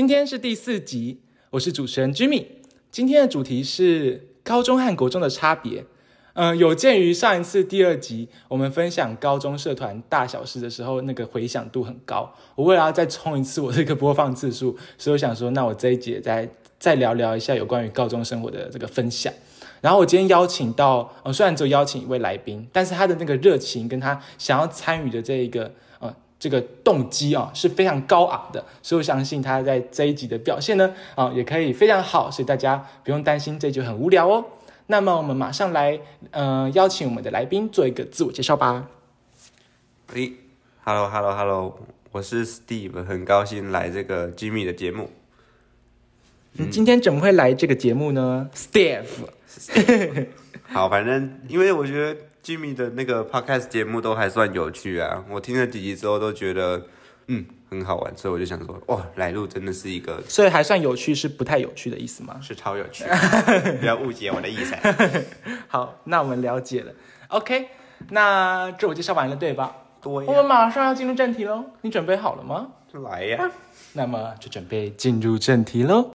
今天是第四集，我是主持人 Jimmy。今天的主题是高中和国中的差别。嗯、有鉴于上一次第二集我们分享高中社团大小事的时候，那个回响度很高，我为了要再冲一次我这个播放次数，所以我想说，那我这一节再再聊聊一下有关于高中生活的这个分享。然后我今天邀请到，呃，虽然只有邀请一位来宾，但是他的那个热情跟他想要参与的这一个，这个动机啊是非常高昂的，所以我相信他在这一集的表现呢，啊、也可以非常好，所以大家不用担心这一集很无聊哦。那么我们马上来，呃，邀请我们的来宾做一个自我介绍吧。诶，Hello Hello Hello，我是 Steve，很高兴来这个 Jimmy 的节目。你今天怎么会来这个节目呢？Steve，好，反正因为我觉得 Jimmy 的那个 Podcast 节目都还算有趣啊，我听了几集之后都觉得嗯很好玩，所以我就想说，哇，来路真的是一个所以还算有趣，是不太有趣的意思吗？是超有趣，不要误解我的意思。好，那我们了解了。OK，那自我介绍完了，对吧？多我们马上要进入正题喽，你准备好了吗？来呀，那么就准备进入正题喽。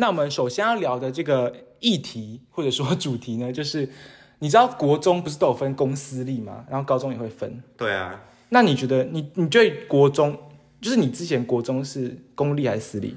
那我们首先要聊的这个议题或者说主题呢，就是你知道国中不是都有分公私立吗？然后高中也会分。对啊，那你觉得你你对国中，就是你之前国中是公立还是私立？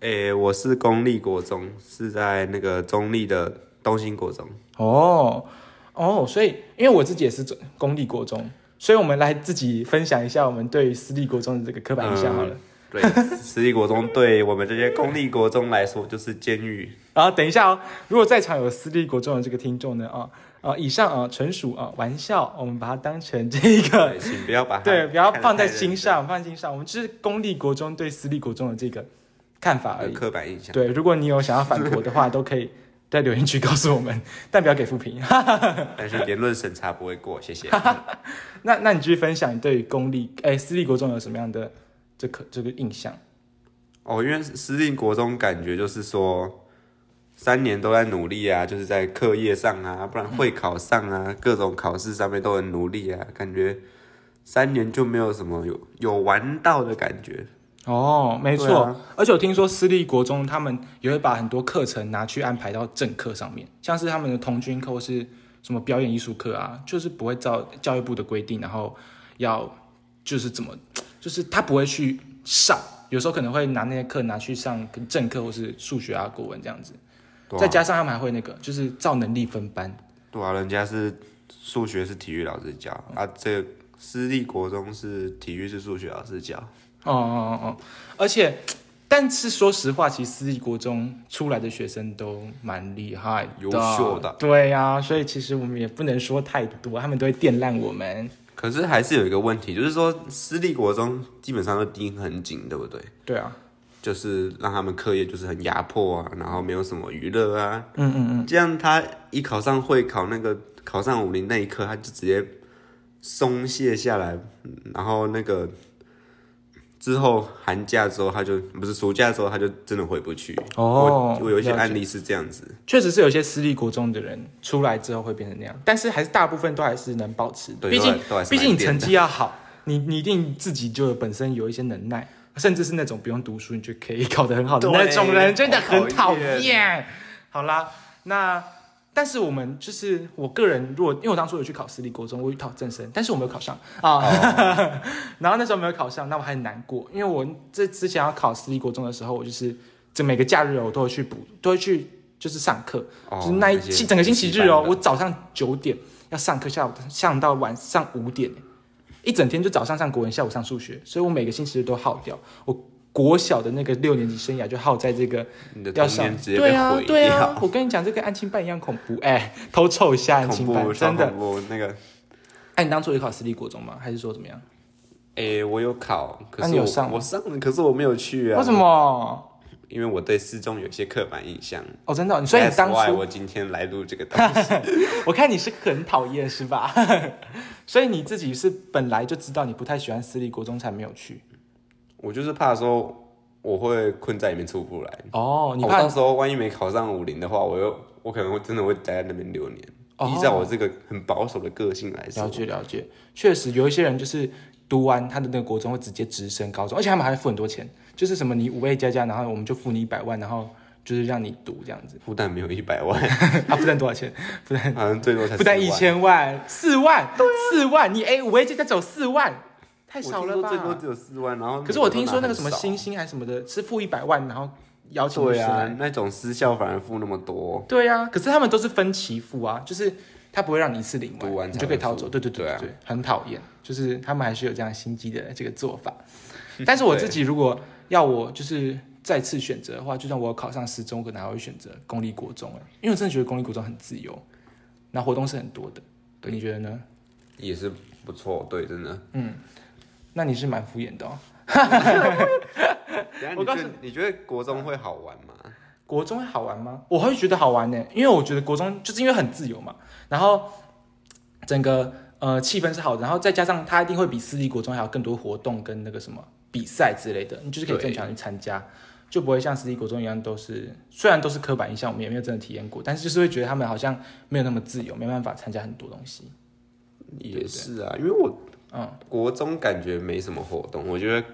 诶，我是公立国中，是在那个中立的东兴国中。哦哦，所以因为我自己也是公立国中，所以我们来自己分享一下我们对私立国中的这个刻板印象好了。对，私立国中对我们这些公立国中来说就是监狱。然后等一下哦，如果在场有私立国中的这个听众呢，啊啊，以上啊纯属啊玩笑，我们把它当成这一个对，请不要把它对，不要放在心上，放在心上。我们只是公立国中对私立国中的这个看法而已。刻板印象。对，如果你有想要反驳的话，都可以在留言区告诉我们，但不要给负评。但是言论审查不会过，谢谢。那那你继续分享你对于公立哎私立国中有什么样的这可这个印象？哦，因为私立国中感觉就是说，三年都在努力啊，就是在课业上啊，不然会考上啊，各种考试上面都很努力啊，感觉三年就没有什么有有玩到的感觉。哦，没错，啊而且我听说私立国中他们也会把很多课程拿去安排到正课上面，像是他们的童军课或是什么表演艺术课啊，就是不会照教育部的规定，然后要就是怎么，就是他不会去上，有时候可能会拿那些课拿去上跟正课或是数学啊、国文这样子，啊再加上他们还会那个就是照能力分班。对啊，人家是数学是体育老师教啊，这个私立国中是体育是数学老师教。哦哦哦哦，而且，但是说实话，其实私立国中出来的学生都蛮厉害的、优秀的对呀、所以其实我们也不能说太多，他们都会电烂我们。可是还是有一个问题，就是说私立国中基本上都盯很紧，对不对？对啊，就是让他们课业就是很压迫啊，然后没有什么娱乐啊，嗯嗯嗯，这样他一考上会考那个考上武林那一刻，他就直接松懈下来，嗯然后那个之后寒假之后他就不是暑假之后他就真的回不去。哦我我有一些案例是这样子，确实是有些私立国中的人出来之后会变成那样，但是还是大部分都还是能保持的。对毕竟毕竟你成绩要好，你你一定自己就本身有一些能耐，甚至是那种不用读书你就可以考得很好的那对种人，真的很好讨厌。好啦，那但是我们就是我个人，如果因为我当初有去考私立国中，我有考正生，但是我没有考上啊。然后那时候没有考上，那我还很难过，因为我这之前要考私立国中的时候，我就是这每个假日哦，我都会去补，都会去就是上课，哦就是那一整个星期日哦，我早上九点要上课，下午上到晚上五点，一整天就早上上国文，下午上数学，所以我每个星期日都耗掉。我国小的那个六年级生涯就耗在这个你的要上童年直接对啊被毁对啊掉，，我跟你讲，这跟安亲班一样恐怖，哎，偷臭一下安亲班，恐怖，超真的。恐怖。那个，哎，你当初有考私立国中吗？还是说怎么样？哎，我有考，可是我我上了，可是我没有去啊。为什？么？因为我对四中有些刻板印象。哦，真的哦、所以你当初我今天来录这个东西。我看你是很讨厌是吧？所以你自己是本来就知道你不太喜欢私立国中才没有去我就是怕说我会困在里面出不来。哦，你怕我到时候万一没考上五零的话，我又我可能会真的会待在那边六年。哦依照我这个很保守的个性来说了，解了解，确实有一些人就是读完他的那个国中会直接直升高中，而且他们还会付很多钱，就是什么你五 A 加加，然后我们就付你一百万，然后就是让你读这样子。复旦没有一百万，啊，负担多少钱？负担好像最多才10万负担一。千万，四万，四万，你 A 五 A 就加走四万，太少了吧最多？只有四万，然后可是我听说那个什么星星还是什么的，是付一百万，然后邀请律对啊，那种私校反而付那么多，对啊，可是他们都是分期付啊，就是他不会让你一次领读完你就可以逃走。对对对对啊，很讨厌，就是他们还是有这样心机的这个做法。但是我自己如果要我就是再次选择的话，就算我考上十中，可能还会选择公立国中哎，因为我真的觉得公立国中很自由，那活动是很多的。对，你觉得呢？也是不错。对，真的。那你是蛮敷衍的哦。我告诉你你觉得国中会好玩吗？国中会好玩吗？我会觉得好玩呢，因为我觉得国中就是因为很自由嘛，然后整个呃气氛是好的，然后再加上它一定会比私立国中还有更多活动跟那个什么比赛之类的，你就是可以正常去参加，就不会像私立国中一样都是虽然都是刻板印象，我们也没有真的体验过，但是就是会觉得他们好像没有那么自由，没办法参加很多东西。也是啊，因为我嗯，国中感觉没什么活动，我觉得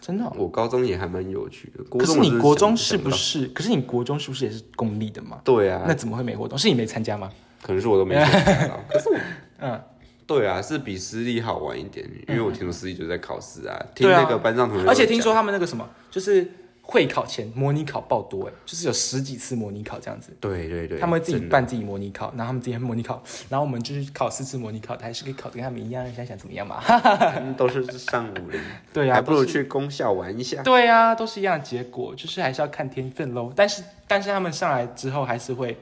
真的哦、我高中也还蛮有趣的。国可是你国中是不是？可是你国中是不是也是公立的嘛？对啊，那怎么会没活动？是你没参加吗？可能是我都没参加到。可是我，嗯，对啊，是比私立好玩一点，因为我听说私立就是在考试啊，听对啊那个班上同学都讲，而且听说他们那个什么，就是会考前模拟考爆多哎，就是有十几次模拟考这样子，对对对，他们会自己办自己模拟考，然后他们自己模拟考，然后我们就是考四次模拟考，还是可以考的跟他们一样，想想怎么样嘛？他们都是上五零，对呀、还不如去公校玩一下。对呀、都是一样的结果，就是还是要看天分喽。但是但是他们上来之后还是会，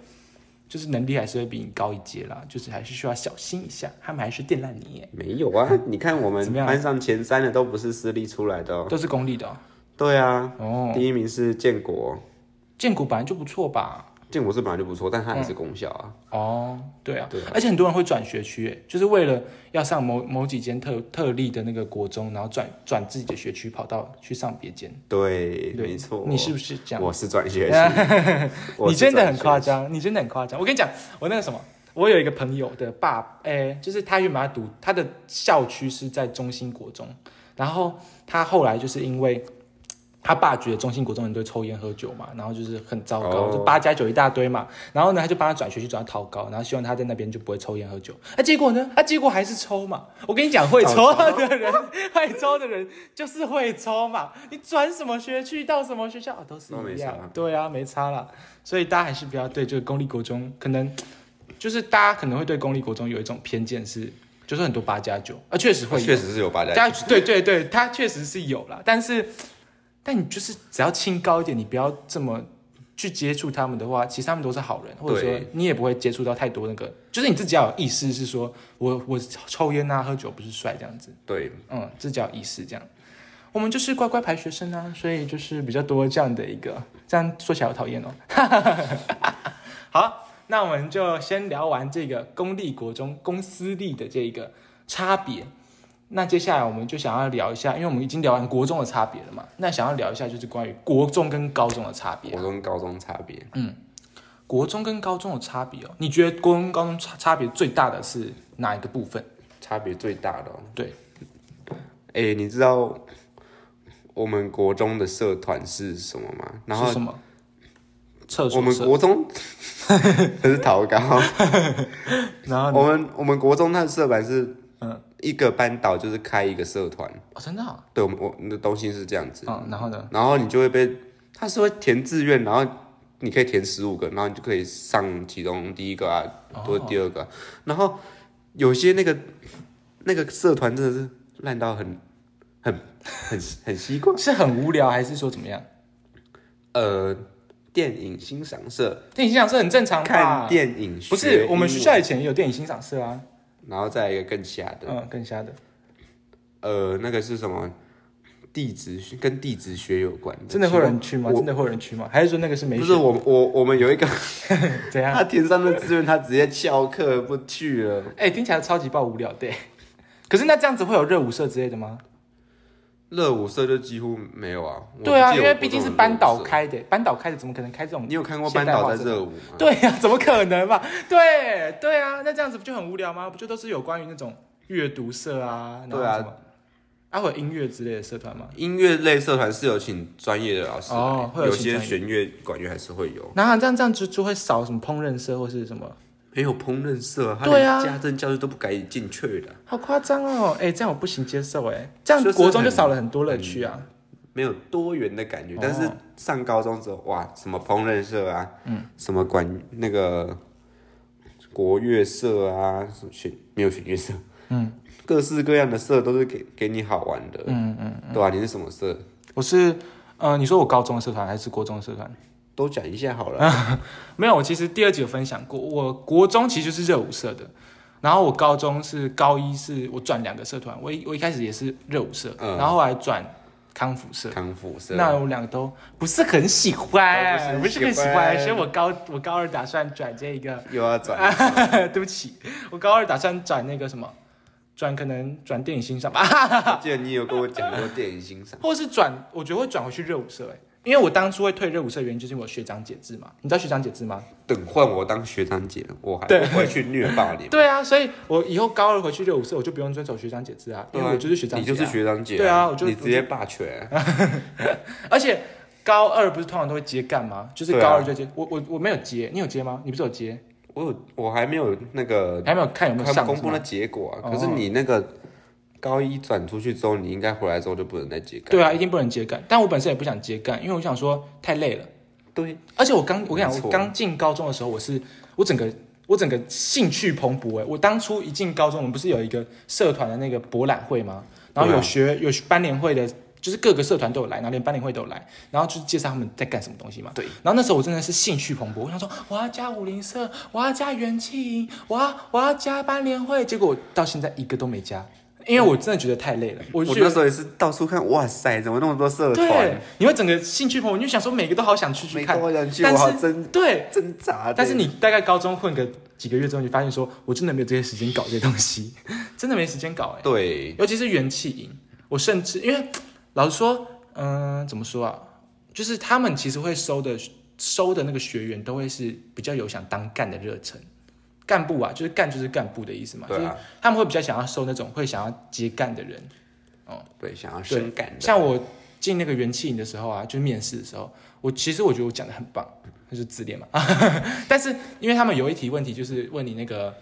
就是能力还是会比你高一阶啦，就是还是需要小心一下，他们还是电烂你耶，没有啊，你看我们 班上前三的都不是私立出来的哦。都是公立的哦。对啊，哦，第一名是建国，建国本来就不错吧？建国是本来就不错，但它还是公校啊。哦，对啊，对啊而且很多人会转学区，哎，就是为了要上某某几间特特例的那个国中，然后转转自己的学区，跑到去上别间。对，对没错。你是不是这样？我是转学区，你真的很夸张，你真的很夸张。我跟你讲，我那个什么，我有一个朋友的爸，哎，就是他原本要读他的校区是在中心国中，然后他后来就是因为。他爸觉得中心国中人都抽烟喝酒嘛，然后就是很糟糕，哦就八加九一大堆嘛。然后呢，他就帮他转学去转到桃高，然后希望他在那边就不会抽烟喝酒。啊，结果呢？啊，结果还是抽嘛。我跟你讲，会抽的人，会抽的人就是会抽嘛。你转什么学去到什么学校、啊、都是一样差。对啊，没差啦。所以大家还是不要对这个公立国中，可能就是大家可能会对公立国中有一种偏见是，就是很多八加九啊，确实会有确实是有八加大家对对对，他确实是有啦，但是但你就是只要清高一点，你不要这么去接触他们的话，其实他们都是好人，或者说你也不会接触到太多那个，就是你自己要有意识，是说我我抽烟啊、喝酒不是帅这样子，对，嗯，自己要有意识这样。我们就是乖乖牌学生啊，所以就是比较多这样的一个，这样说起来好讨厌哦。好，那我们就先聊完这个公立国中、公私立的这个差别。那接下来我们就想要聊一下，因为我们已经聊完国中的差别了嘛，那想要聊一下就是关于国中跟高中的差别国。中、高中差别，嗯国中跟高中的差别哦，你觉得国中、高中差差别最大的是哪一个部分？差别最大的、哦。对，哎、你知道我们国中的社团是什么吗？然后是什么？厕我们国中 这是逃高，然后我们我们国中它的社团是嗯一个班导就是开一个社团，哦，真的、啊，对我们我们的东西是这样子，嗯，然后呢？然后你就会被他是会填志愿，然后你可以填十五个，然后你就可以上其中第一个啊，或者第二个啊、然后有些那个那个社团真的是烂到很很很很习惯。是很无聊，还是说怎么样？呃，电影欣赏社电影欣赏社很正常吧看？电影不是，我们学校以前也有电影欣赏社啊。然后再来一个更瞎的，嗯，更瞎的。呃，那个是什么？地质学跟地质学有关的，真的会有人去吗？真的会有人去吗？还是说那个是没不是我我我们有一个 怎样？他填上的志愿，他直接翘课不去了。哎、听起来超级爆无聊对。可是那这样子会有热舞社之类的吗？热舞社就几乎没有啊。对啊，因为毕竟是班导。开的，班导开的怎么可能开这种？你有看过班导在热舞吗？对呀、怎么可能嘛？对对啊，那这样子不就很无聊吗？不就都是有关于那种阅读社啊，对啊啊，会有音乐之类的社团吗？音乐类社团是有请专业的老师，哦会有些弦乐、管乐还是会有。那这样这样就就会少什么烹饪社或是什么？没有烹饪社，他对啊连家政教室都不敢进去的，好夸张哦！哎、这样我不行接受哎，这样就是国中就很少了很多乐趣啊。没有多元的感觉。哦但是上高中之后，哇，什么烹饪社啊，嗯，什么管那个国乐社啊，什么弦没有弦乐社，嗯，各式各样的社都是给给你好玩的，嗯嗯，对吧、你是什么社？我是呃，你说我高中的社团还是国中的社团？都讲一下好了。没有，我其实第二集有分享过，我国中其实就是热舞社的，然后我高中是高一是我转两个社团，我一我一开始也是热舞社，嗯。然后后来转康复社。康复社，那我两个都不是很喜欢，不不是很喜是很喜欢欢，所以我高我高二打算转这一个，又要转，对不起，我高二打算转那个什么，转可能转电影欣赏吧，我记得你有跟我讲过电影欣赏，或是转，我觉得会转回去热舞社、欸，因为我当初会退热舞社的原因就是因为我学长姐制嘛，你知道学长姐制吗？等换我当学长姐，我还对不会去虐霸你。对啊，所以我以后高二回去热舞社，我就不用遵守学长姐制啊，因为我就是学长姐、你就是，学长姐、对啊我就你直接霸权、而且高二不是通常都会接干吗？就是高二就接，我我我没有接，你有接吗？你不是有接？我有，我还没有那个还没有看有没有公布那结果啊。哦可是你那个高一转出去之后，你应该回来之后就不能再接干。对啊，一定不能接干，但我本身也不想接干，因为我想说太累了。对，而且我刚我跟你讲，我刚进高中的时候，我是我整个我整个兴趣蓬勃哎！我当初一进高中，我们不是有一个社团的那个博览会吗？然后有学有班联会的，就是各个社团都有来，然后连班联会都有来，然后就是介绍他们在干什么东西嘛。对。然后那时候我真的是兴趣蓬勃，我想说我要加武林社，我要加元气营，我要我要加班联会，结果我到现在一个都没加，因为我真的觉得太累了。我就觉得我那时候也是到处看，哇塞，怎么那么多社对团？，你会整个兴趣朋友，你就想说每个都好想去去看每个，我想去，但是挣对。挣扎。但是你大概高中混个几个月之后，你发现说，我真的没有这些时间搞这些东西，真的没时间搞哎。对，尤其是元气营，我甚至因为老实说，嗯、怎么说啊？就是他们其实会收的收的那个学员都会是比较有想当干的热忱，干部啊，就是干就是干部的意思嘛，就是他们会比较想要收那种会想要接干的人。哦对，想要对深感的。像我进那个元气营的时候啊，就是面试的时候，我其实我觉得我讲的很棒，就是自恋嘛。但是因为他们有一题问题，就是问你那个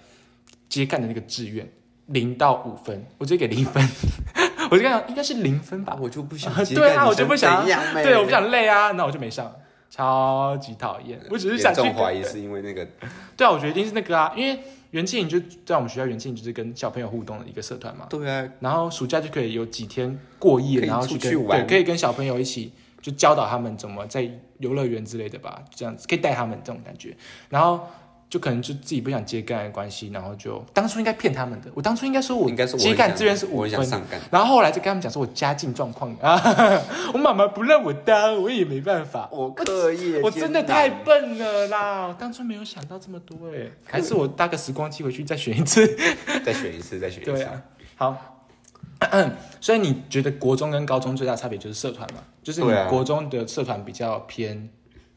接干的那个志愿，零到五分，我直接给零分，我就跟他讲应该是零分吧。我就不想啊 接对啊我就不想对，我不想累啊，那我就没上，超级讨厌。我只是想去怀疑是因为那个 对啊，我觉得一定是那个啊，因为元气营就在我们学校，元气营就是跟小朋友互动的一个社团嘛。对啊，然后暑假就可以有几天过夜，然后去跟出去玩对，可以跟小朋友一起就教导他们怎么在游乐园之类的吧，这样子可以带他们这种感觉。然后就可能就自己不想接干的关系，然后就当初应该骗他们的，我当初应该说我接干志愿是上干。然后后来就跟他们讲说我家境状况啊，我妈妈不让我当，我也没办法。我课业我真的太笨了啦！我当初没有想到这么多哎，还是我搭个时光机回去再选一次。再选一次，再选一次。对啊，好，所以你觉得国中跟高中最大差别就是社团嘛？就是国中的社团比较偏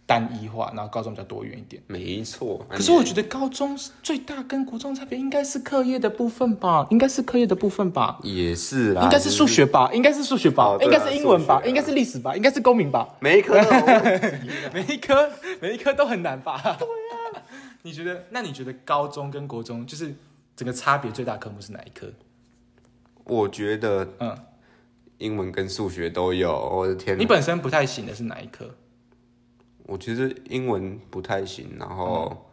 单一化，然后高中比较多元一点。没错。可是我觉得高中最大跟国中差别应该是课业的部分吧，应该是课业的部分吧，也是啦，应该是数学吧，应该是数学吧应该是英文吧应该是历史吧，应该是公民吧，每一科。每一科每一科都很难吧？对啊，你觉得？那你觉得高中跟国中就是整个差别最大科目是哪一科？我觉得嗯，英文跟数学都有，我的天！你本身不太行的是哪一科？我其实英文不太行，然后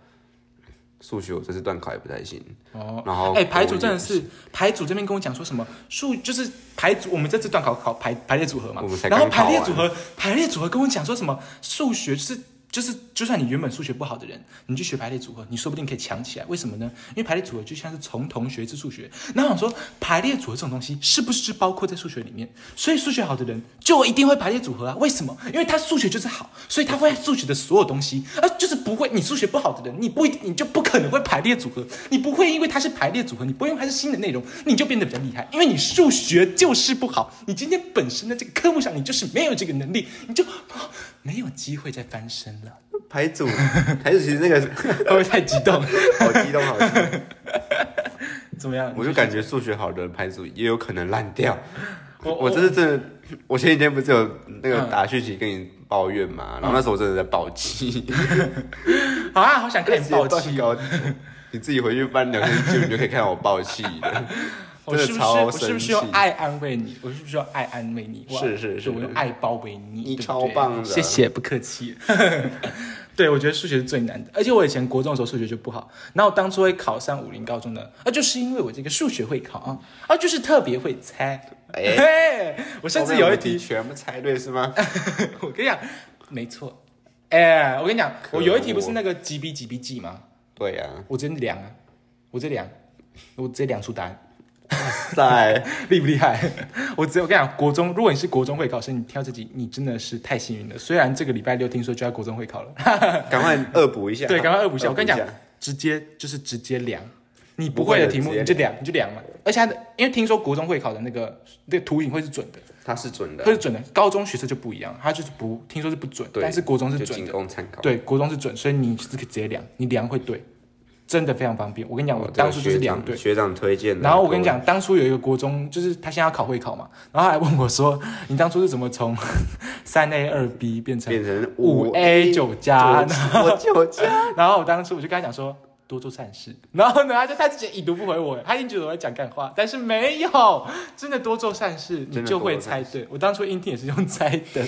数学我这次段考也不太行。哦，然后哎、排组真的是排组这边跟我讲说什么数就是排组，我们这次段考考排排列组合嘛我们才，然后排列组合排列组合跟我讲说什么数学就是。就是，就算你原本数学不好的人，你去学排列组合，你说不定可以强起来。为什么呢？因为排列组合就像是从同学至数学。那我想说，排列组合这种东西是不是就包括在数学里面？所以数学好的人就一定会排列组合啊？为什么？因为他数学就是好，所以他会数学的所有东西，啊，就是不会。你数学不好的人，你不一定，你就不可能会排列组合。你不会因为它是排列组合，你不会因为它是新的内容，你就变得比较厉害。因为你数学就是不好，你今天本身的这个科目上，你就是没有这个能力，你就啊没有机会再翻身了。牌组，牌组其实那个 会不会太激动？好激动，好激动。怎么样？我就感觉数学好的人排组也有可能烂掉。我我这是真的，我前几天不是有那个嗯打讯息跟你抱怨嘛，然后那时候我真的在爆气，好啊，好想看你爆气。哦，你自己回去翻聊天记录，你就可以看到我爆气的。我是不是我是不是用爱安慰你？我是不是用爱安慰你？哇是是是我用爱包围你，你超棒的谢谢，不客气。对，我觉得数学是最难的，而且我以前国中的时候数学就不好，然后我当初会考上武林高中的，啊，就是因为我这个数学会考啊，啊，就是特别会猜。哎 嘿，我甚至有一题，全部猜对是吗？我跟你讲，没错。哎，我跟你讲，我有一题不是那个几比几比几吗？对呀、我直接量啊，我直接量，我直接量出答案。在厉不厉害？我只有我跟你讲，国中，如果你是国中会考生，你听到这集，你真的是太幸运了。虽然这个礼拜六听说就要国中会考了，赶快恶补一下。对，赶快恶补一下。我跟你讲，直接就是直接量，你不会的题目你就量，你就量嘛。而且它的，因为听说国中会考的那个那个图影会是准的，它是准的会，是准的。高中学测就不一样，它就是不听说是不准，但是国中是准的。供参考。对，国中是准，所以你是可以直接量，你量会对，真的非常方便。我跟你讲，我哦，当初就是学量对。长学长推荐的。然后我跟你讲，当初有一个国中，就是他现在要考会考嘛，然后还问我说：“你当初是怎么从 三 A 二 B 变成变成五 A 九加？”我九加，然后我当初我就跟他讲说。多做善事，然后呢，他就他自己已读不回我，他一定觉得我在讲干话，但是没有，真的多做善事，你就会猜对。我当初英听也是用猜的，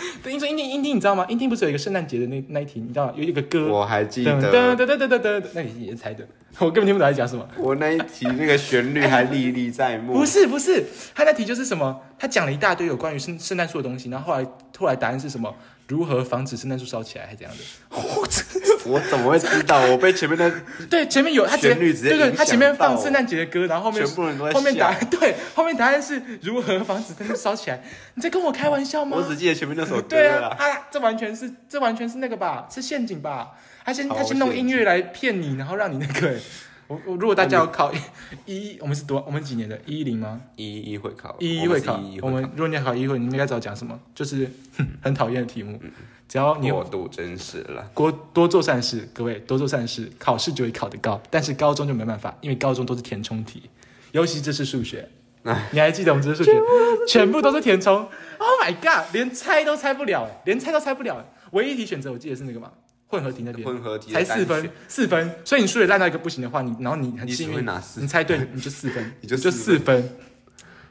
对，你说英听英听你知道吗？英听不是有一个圣诞节的那那一题，你知道吗？有一个歌，我还记噔噔得，噔噔噔噔，那你也是猜的，我根本听不懂他在讲什么。我那一题那个旋律还历历在目。不是不是，他那题就是什么？他讲了一大堆有关于圣圣诞树的东西，然后后来后来答案是什么？如何防止圣诞树烧起来，还是怎样的？我怎么会知道？我被前面的对前面有他直接旋律直接对对，他前面放圣诞节的歌，然后后面全部人都在后面答案 对后面答案是如何防止圣诞树烧起来？你在跟我开玩笑吗？我只记得前面那首歌对啊，这完全是这完全是那个吧，是陷阱吧？他先他先弄音乐来骗你，然后让你那个。我我如果大家要考一一，我们是多我们几年的？一一零吗？一一会考，一一会考我们如果你要考一一会，你应该知道讲什么，就是哼很讨厌的题目。只要你过度真实了。多多做善事，各位多做善事，考试就会考得高。但是高中就没办法，因为高中都是填充题，尤其这是数学。你还记得我们这是数学，全部都是填充。Oh my god，连猜都猜不了，哎连猜都猜不了。哎唯一一题选择我记得是那个嘛，混合题那边。混合题才四分，四分，所以你数学烂到一个不行的话，你然后你很幸运你猜对 你就四分，你就就四四分。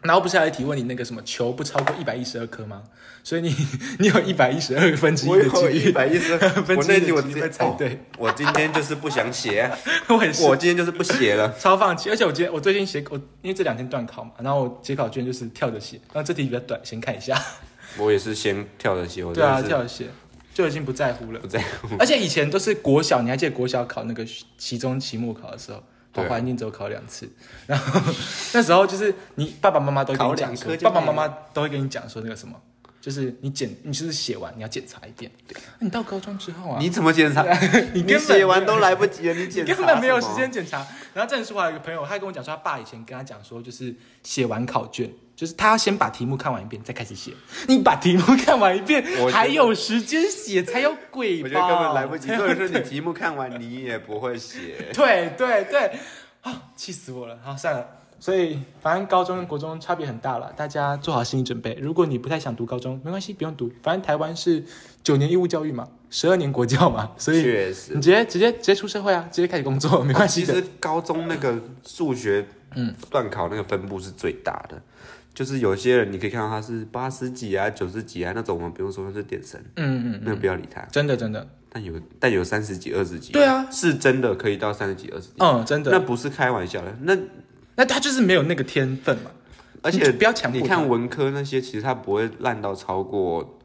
然后不是还有一题问你那个什么球不超过一百一十二颗吗？所以你你有一百一十二分之一我几率，一百一十二，分我之一的几率猜对。我今天就是不想写，我也是，我今天就是不写了。超放弃。而且我今天我最近写我因为这两天断考嘛，然后我解考卷就是跳着写，然后这题比较短，先看一下。我也是先跳着写，我对啊，跳着写就已经不在乎了不。在乎。而且以前都是国小，你还记得国小考那个期中、期末考的时候，我怀念只有考两次。然后 那时候就是你爸爸妈妈都会跟你讲爸爸妈没妈都会跟你讲说那个什么，就是你检，你就是写完你要检查一遍。那你到高中之后啊，你怎么检查？你你根本写完都来不及了，你检查根本没有时间。检查。然后郑书华有一个朋友，他还跟我讲说，他爸以前跟他讲说，就是写完考卷，就是他要先把题目看完一遍，再开始写。你把题目看完一遍还有时间写才有鬼吧？我觉得根本来不及，或者是你题目看完你也不会写。对对对，啊，气死我了！好，算了。所以反正高中跟国中差别很大了，大家做好心理准备。如果你不太想读高中，没关系，不用读。反正台湾是九年义务教育嘛，十二年国教嘛，所以你，直接直接直接出社会啊，直接开始工作，没关系的。其实高中那个数学，嗯，段考那个分布是最大的。就是有些人你可以看到他是八十几啊、九十几啊那种，我们不用说那是点神，嗯嗯，那个不要理他。真的真的，但有但有三十几、二十几，对啊，是真的可以到三十几、二十几，嗯，真的，那不是开玩笑的。那那他就是没有那个天分嘛，而且你就不要强迫你看文科那些，其实他不会烂到超过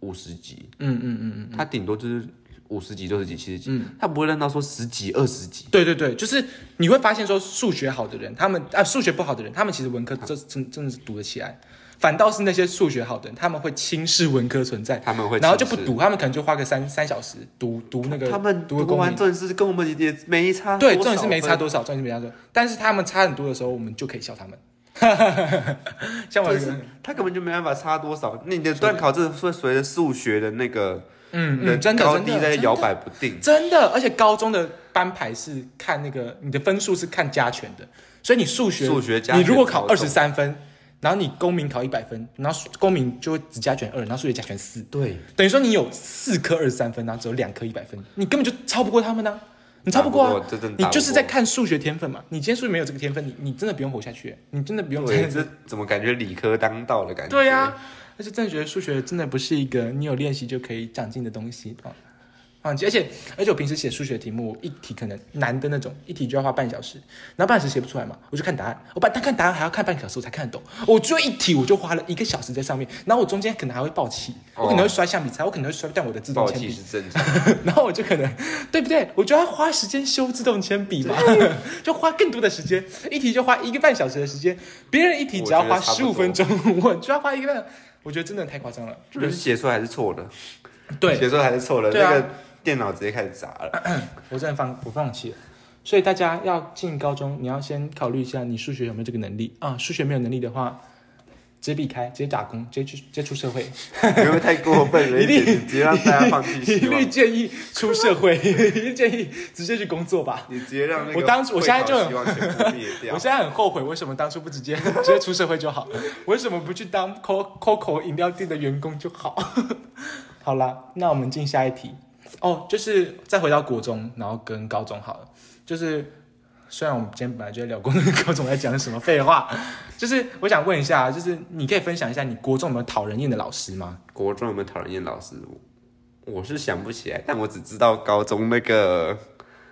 五十级，嗯嗯嗯嗯，他顶多就是五十几、六十几、七十级，他不会烂到说十几、二十几。对对对，就是你会发现说数学好的人，他们啊数学不好的人，他们其实文科这真真的是读得起来，反倒是那些数学好的人，他们会轻视文科存在，他们会然后就不读，他们可能就花个三三小时读读那个他们读完公民。正式跟我们也没差对，分，重点是没差多少，重点是没差多少，但是他们差很多的时候，我们就可以笑他们。像我这个就是，他根本就没办法差多少。那你的段考真的会随着数学的那个的嗯嗯，真的高真的真的低在摇摆不定。真的，而且高中的班排是看那个你的分数是看加权的，所以你数学数学加你如果考二十三分，然后你公民考一百分，然后数公民就会只加权二，然后数学加权四，对，等于说你有四科二十三分，然后只有两科一百分，你根本就超不过他们呢、你超不过啊！你就是在看数学天分嘛，你今天数学没有这个天分，你你真的不用活下去，你真的不用这怎么感觉理科当道的感觉？对呀、而且真的觉得数学真的不是一个你有练习就可以长进的东西啊。啊，而且而且我平时写数学题目，一题可能难的那种，一题就要花半小时，然后半小时写不出来嘛，我就看答案，我把他看答案还要看半小时我才看得懂，我就一题我就花了一个小时在上面，然后我中间可能还会爆气，我可能会摔橡皮擦，我可能会摔断我的自动铅笔，暴气是正常。然后我就可能，对不对？我就要花时间修自动铅笔嘛，就花更多的时间，一题就花一个半小时的时间，别人一题只要花十五分钟，我就要花一个半，我觉得真的太夸张了。就是写出来还是错的，对，写出来还是错的，那个电脑直接开始砸了。我真的放我放弃了。所以大家要进高中，你要先考虑一下你数学有没有这个能力啊。数学没有能力的话，直接避开，直接打工，直接去直接出社会。不会太过分了 一点？直接让大家放弃 一律，建议出社会，一律建议直接去工作吧。你直接让那个我当初我现在就会考希望全部灭掉。我现在很后悔，为什么当初不直接直接出社会就好？为什么不去当 Co Coco 饮料店的员工就好？好啦，那我们进下一题哦，就是再回到国中，然后跟高中好了。就是虽然我们今天本来就在聊国中跟高中在讲什么废话，就是我想问一下，就是你可以分享一下你国中有没有讨人厌的老师吗？国中有没有讨人厌老师？我是想不起来，但我只知道高中那个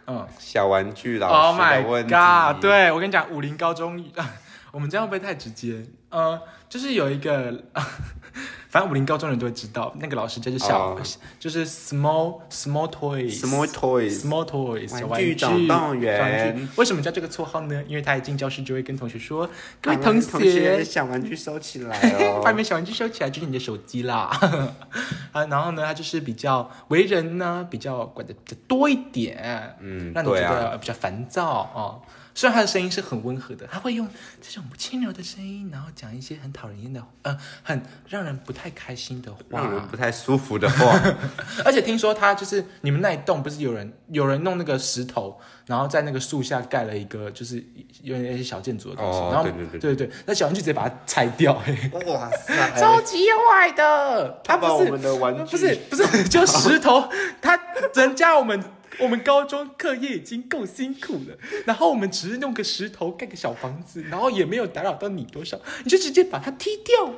嗯小玩具老，Oh 师的问题。god！对我跟你讲，武林高中，我们这样会不会太直接？嗯，就是有一个，反正武林高中人都会知道，那个老师就是小，哦就是 small small toys。Small Toys，Small toys 小玩玩具具总动员为什么叫这个绰号呢？因为他一进教室就会跟同学说：“各位同同学，小玩具收起来外哦。面小玩具收起来就是你的手机啦。啊，然后呢，他就是比较为人呢比较管的多一点，嗯，让你觉得比较烦躁哦。虽然他的声音是很温和的，他会用这种轻柔的声音，然后讲一些很讨人厌的，呃，很让人不太开心的话。让人不太舒服的话，而且听说他就是你们那一栋不是有人有人弄那个石头，然后在那个树下盖了一个就是有点一些小建筑的东西，哦然后对对对对。对，那小人就直接把它拆掉、嘿。哇塞，超级坏的。他把我不是们的玩具不是不是，就石头，他人家我们我们高中课业已经够辛苦了，然后我们只是弄个石头盖个小房子，然后也没有打扰到你多少，你就直接把它踢掉，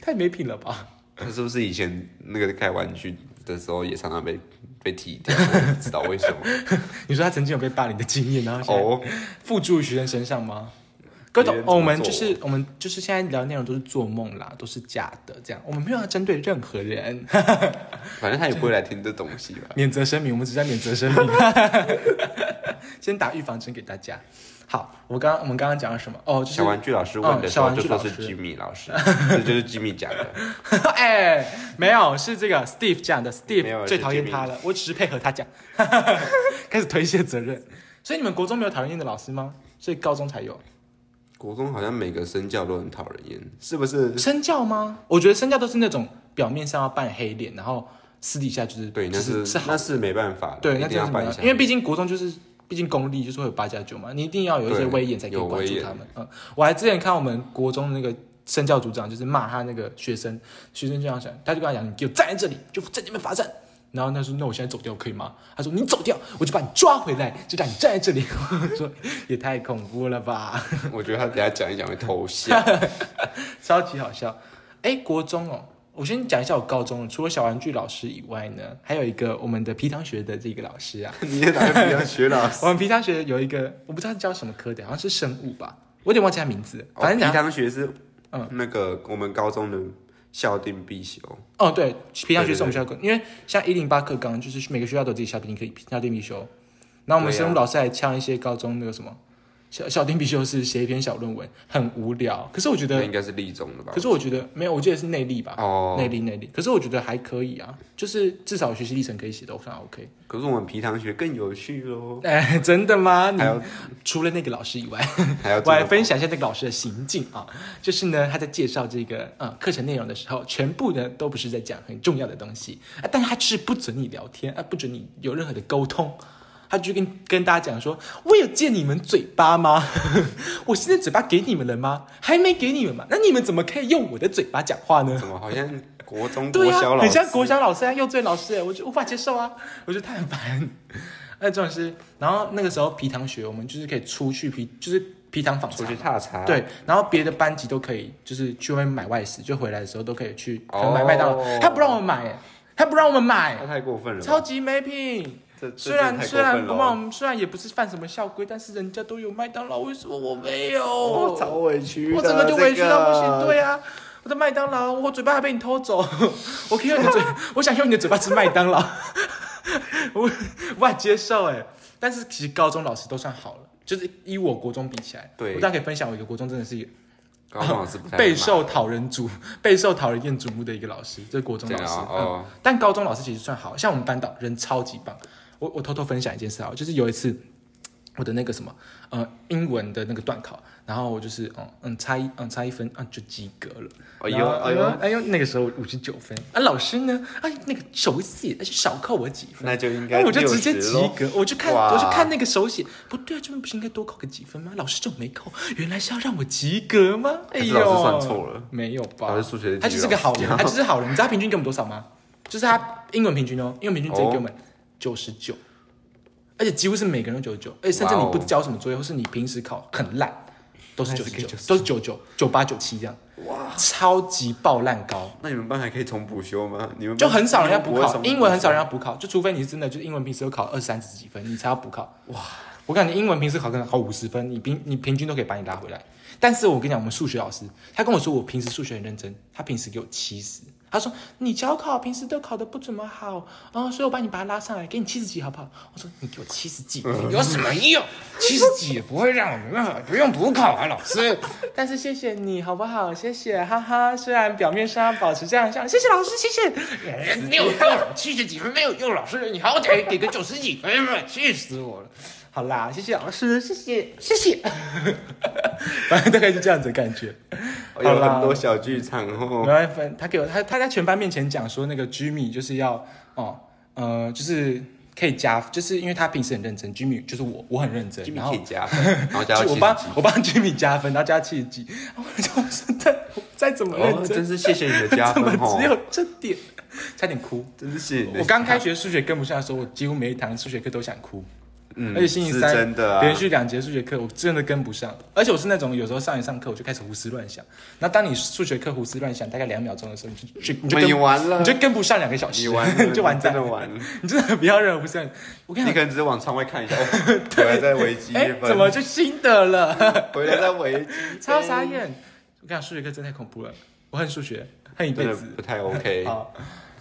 太没品了吧？他是不是以前那个盖玩具的时候也常常被被踢掉？我不知道为什么。你说他曾经有被霸凌的经验，然后哦，付诸于学生身上吗？各位懂别人，怎么哦我们就是我们就是现在聊的内容都是做梦啦，都是假的，这样我们没有要针对任何人，反正他也不会来听这东西吧？免责声明，我们只在免责声明，先打预防针给大家。好，我刚我们刚刚讲了什么？哦，就是小玩具老师问的时嗯小候就说是玩具老师 Jimmy 老师，这就是 Jimmy 讲的。哎，没有，是这个 Steve 讲的，Steve 最是讨厌他了，我只是配合他讲，开始推卸责任。所以你们国中没有讨人厌的老师吗？所以高中才有国中好像每个身教都很讨人厌，是不是？身教吗？我觉得身教都是那种表面上要扮黑脸，然后私底下就是对，那就是是好那是没办法的，对，那定要扮一下。真的是没办法，因为毕竟国中就是，毕竟公立就是会有八加九嘛，你一定要有一些威严才可以关注他们。嗯，我还之前看我们国中的那个身教组长，就是骂他那个学生，学生这样想，他就跟他讲：“你给我站在这里，就在这边罚站。”然后他说：“那我现在走掉可以吗？”他说：“你走掉，我就把你抓回来，就让你站在这里。”我 说：“也太恐怖了吧，我觉得他等下讲一讲会偷笑。超级好笑。”哎，国中哦，我先讲一下我高中，除了小玩具老师以外呢，还有一个我们的皮糖学的这个老师啊。你也打个比较学老师？我们皮糖学有一个，我不知道教什么科的，好像是生物吧，我有点忘记他名字。反正皮讲糖学是嗯那个我们高中的校定必修。哦，对，平常学对对是我们学校课，因为像一零八课纲，就是每个学校都有自己校定可以校定必修。然后我们生物老师还呛一些高中那个什么校校定必修是写一篇小论文，很无聊。可是我觉得，那应该是立中的吧可？是我觉得没有，我记得是内力吧，哦，内力内力。可是我觉得还可以啊，就是至少学习历程可以写的，我算 OK。可是我们皮糖学更有趣喽，哎，真的吗？你除了那个老师以外，还要 我来分享一下那个老师的行径啊，就是呢，他在介绍这个呃课程内容的时候，全部呢都不是在讲很重要的东西啊，但他就是不准你聊天啊，不准你有任何的沟通。他就跟跟大家讲说：“我有借你们嘴巴吗？我现在嘴巴给你们了吗？还没给你们嘛？那你们怎么可以用我的嘴巴讲话呢？”怎么好像国中 国小老师，很像国小老师啊，幼稚园老师哎，我就无法接受啊，我觉得他很烦。那重点是，然后那个时候皮糖学，我们就是可以出去皮，就是皮糖访出去。踏查，对，然后别的班级都可以，就是去外面买外食，就回来的时候都可以去，买麦当劳，他不让我们买，他不让我们买，他，太过分了，超级没品。这这虽然虽然不过分了哦让我们，虽然也不是犯什么校规，但是人家都有麦当劳，为什么我没有？哦，超委屈的，我整个就委屈到不行。这个对啊，我的麦当劳，我嘴巴还被你偷走，我可以用你的嘴，我想用你的嘴巴吃麦当劳，我无法接受哎。但是其实高中老师都算好了，就是以我国中比起来，对我大家可以分享我一个国中真的是高中老师不太 备受讨人瞩、备受讨人厌瞩目的一个老师，就是国中老师。嗯，但高中老师其实算好，像我们班导人超级棒。我我偷偷分享一件事啊，就是有一次我的那个什么呃英文的那个段考，然后我就是嗯嗯差一嗯差一分嗯就及格了。哎呦哎呦，哎呦，那个时候五十九分啊，老师呢哎那个手写就少扣我几分。那就应该那我就直接及格，我就看我就看那个手写，不对啊，这边不是应该多扣个几分吗？老师就没扣，原来是要让我及格吗？哎呦，老师算错了没有吧？老师数学他就是个好人，他就是好人。你知道他平均给我们多少吗？就是他英文平均哦，英文平均直接给我们九十九，而且几乎是每个人都九十九，而且甚至你不交什么作业，或是你平时考很烂，都是九十九，都是九九九八九七这样，哇，超级爆烂高。那你们班还可以重补修吗？你们就很少人要补考，英文很少人要补考，就除非你是真的就是英文平时都考二三十几分，你才要补考。哇，我感觉英文平时考可能考五十分，你平你平均都可以把你拉回来。但是我跟你讲，我们数学老师他跟我说，我平时数学很认真，他平时给我七十。他说你小考平时都考得不怎么好啊、所以我把你把他拉上来，给你七十几好不好？我说你给我七十几有什么用？七十几也不会让我没办法不用补考啊，老师。但是谢谢你好不好？谢谢，哈哈。虽然表面上保持这样笑，谢谢老师，谢谢。没有用，七十几分没有用，老师你好歹给个九十几分嘛，气死我了。好啦，谢谢老师，谢谢谢谢。反正大概是这样子的感觉。好有很多小剧场哦。没办法，他给我他他在全班面前讲说，那个 Jimmy 就是要哦呃，就是可以加，就是因为他平时很认真，Jimmy 就是我，我很认真，然后居民可以加分，然后加到 我帮。我帮 Jimmy 加分，然后加七十几，我就说再再怎么认哦，真，真是谢谢你的加分只有这点，差点哭。真是谢谢你的。我刚开学数学跟不上的时候，我几乎每一堂数学课都想哭。嗯，而且星期是三真的啊，连续两节数学课，我真的跟不上。而且我是那种有时候上一上课我就开始胡思乱想。那当你数学课胡思乱想大概两秒钟的时候，你就就你就你完了你就跟不上两个小时，你完了，就完蛋了。真的完了。你真的不要任何胡思乱想。我跟你讲，你可能只是往窗外看一下，哦，回来再微积哎，分，怎么就新的了？回来再微积？超傻眼！我跟你讲，数学课真的太恐怖了，我恨数学，恨一辈子。不太 OK。好，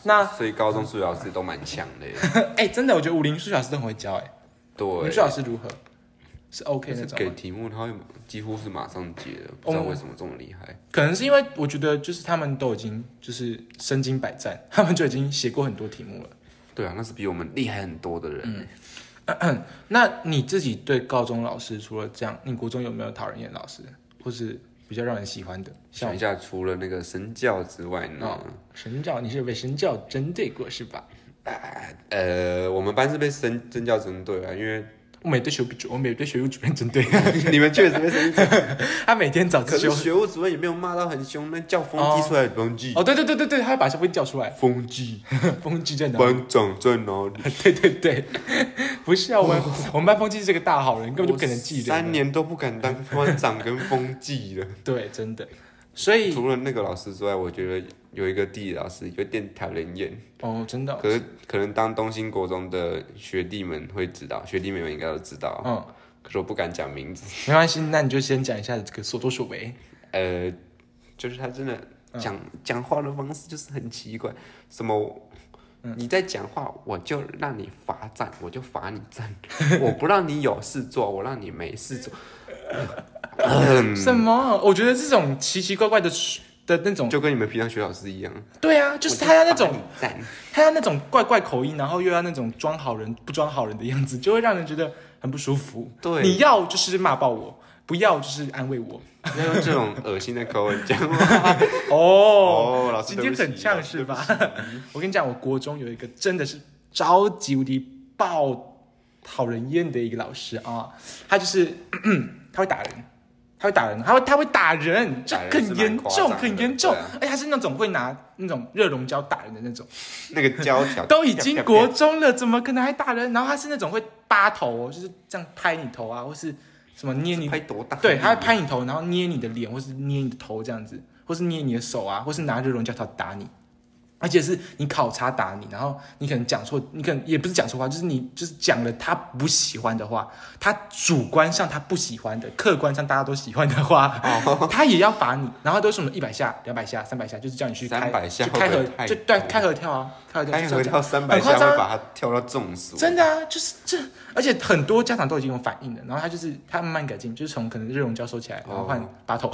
那所以高中数学老师都蛮强的耶。哎，真的，我觉得武林数学老师都很会教。哎，对数学，老师如何？是 OK 那是种？给题目，他会几乎是马上解的，不知道为什么这么厉害。可能是因为我觉得，就是他们都已经就是身经百战，他们就已经写过很多题目了。对啊，那是比我们厉害很多的人。那你自己对高中老师除了这样，你国中有没有讨人厌老师，或是比较让人喜欢的？像想一下，除了那个神教之外呢哦，神教，你是被神教针对过是吧？呃，我们班是被身身教针对啊，因为我每对学务主，我每对学务主任针对，你们确实被身教，他每天早自修。可是学务主任也没有骂到很凶，那叫风纪出来，风纪，哦，对对对对对，他会把小朋友叫出来，风纪，风纪在哪里？班长在哪里？对对对，不是啊，我们我们班风纪是个大好人，根本就不可能记人。三年都不敢当班长跟风纪了。对，真的。所以除了那个老师之外，我觉得有一个地理老师有点讨人厌。哦，真的哦，可是可能当东兴国中的学弟们会知道，学弟妹们应该都知道。嗯，可是我不敢讲名字。没关系，那你就先讲一下这个所作所为。呃，就是他真的讲讲、话的方式就是很奇怪，什么。你在讲话，我就让你罚站，我就罚你站。我不让你有事做，我让你没事做。什么？我觉得这种奇奇怪怪的的那种，就跟你们平常学老师一样。对啊，就是他要那种他要那种怪怪口音，然后又要那种装好人不装好人的样子，就会让人觉得很不舒服。对你要就是骂爆我，不要就是安慰我。要用这种恶心的口吻讲话。哦，哦，老师今天很呛是吧？我跟你讲，我国中有一个真的是超级无敌爆讨人厌的一个老师啊，他就是 他会打人。他会打人，他会他会打人，就很严重，很严重。而且他是那种会拿那种热熔胶打人的那种。那个胶条都已经国中了，怎么可能还打人？然后他是那种会扒头哦，就是这样拍你头啊，或是什么捏你，拍多大？对，他会拍你头，然后捏你的脸，或是捏你的头这样子，或是捏你的手啊，或是拿热熔胶条打你。而且是你考察打你，然后你可能讲错，你可能也不是讲错话，就是你就是讲了他不喜欢的话，他主观上他不喜欢的，客观上大家都喜欢的话，他也要罚你。然后都是什么一百下、两百下、三百下，就是叫你去开300下就开合就对开合跳啊，开合跳三百下会把它跳到中暑。真的啊，就是这，而且很多家长都已经有反应了，然后他就是他慢慢改进，就是从可能热熔胶收起来，然后换哦拔头，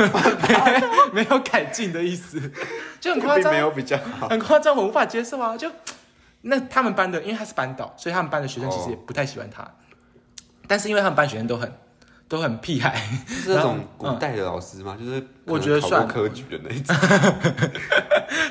没有改进的意思，就很夸张并没，有比较好。很夸张，我无法接受啊！就那他们班的，因为他是班导，所以他们班的学生其实也不太喜欢他，但是因为他们班学生都很都很屁孩，是那种古代的老师吗？就是我觉得算科举的那一种，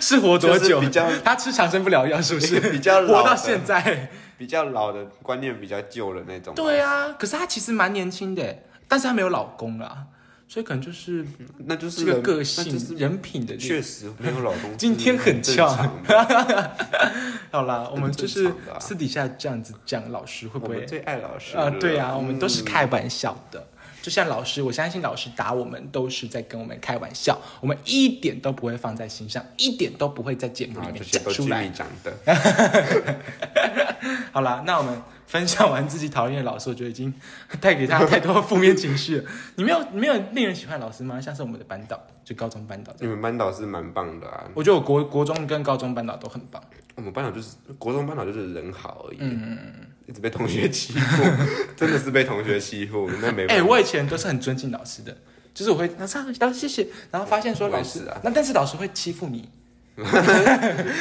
是活多久？比较他吃长生不了药是不是？比较老活到现在。比较老的观念比较旧的那种。对，啊，可是她其实蛮年轻的，但是她没有老公啦，所以可能就是那就是这个个性、就是人品的确实没有老公。今天很正呛常的 好啦，我们就是私底下这样子讲，老师会不会我们最爱老师啊、了对啊，我们都是嗯开玩笑的。就像老师，我相信老师打我们都是在跟我们开玩笑，我们一点都不会放在心上，一点都不会在节目里啊，面讲出来。讲的。好啦，那我们分享完自己讨厌的老师，我觉得已经带给他太多负面情绪了。你没有你没有令人喜欢的老师吗？像是我们的班导，就高中班导。你们班导是蛮棒的啊，我觉得我国国中跟高中班导都很棒。我们班导就是国中班导就是人好而已，嗯一直被同学欺负，真的是被同学欺负，那没哎。我以前都是很尊敬老师的，就是我会老师老师谢谢，然后发现说老师啊那但是老师会欺负你，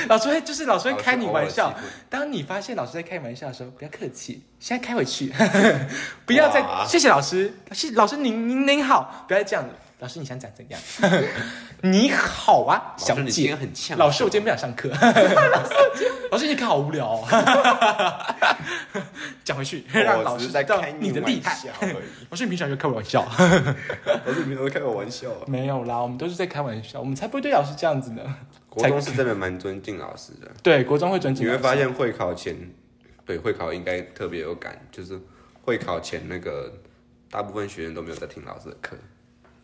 老师会就是老师会开你玩笑。当你发现老师在开玩笑的时候，不要客气，现在开回去，不要再谢谢老师，谢老师您您您好，不要再这样子。老师你想讲怎样？你好啊，小老师。很呛，老师，我今天不想上课。老师，你课好无聊哦。讲回去，让老师知道开你的厉害。老师，你平常就开玩笑。老师，你平常开我玩笑啊。没有啦，我们都是在开玩笑，我们才不会对老师这样子呢。国中是真的蛮尊敬老师的，对，国中会尊敬你老师。会发现会考前，对会考应该特别有感，就是会考前那个大部分学生都没有在听老师的课。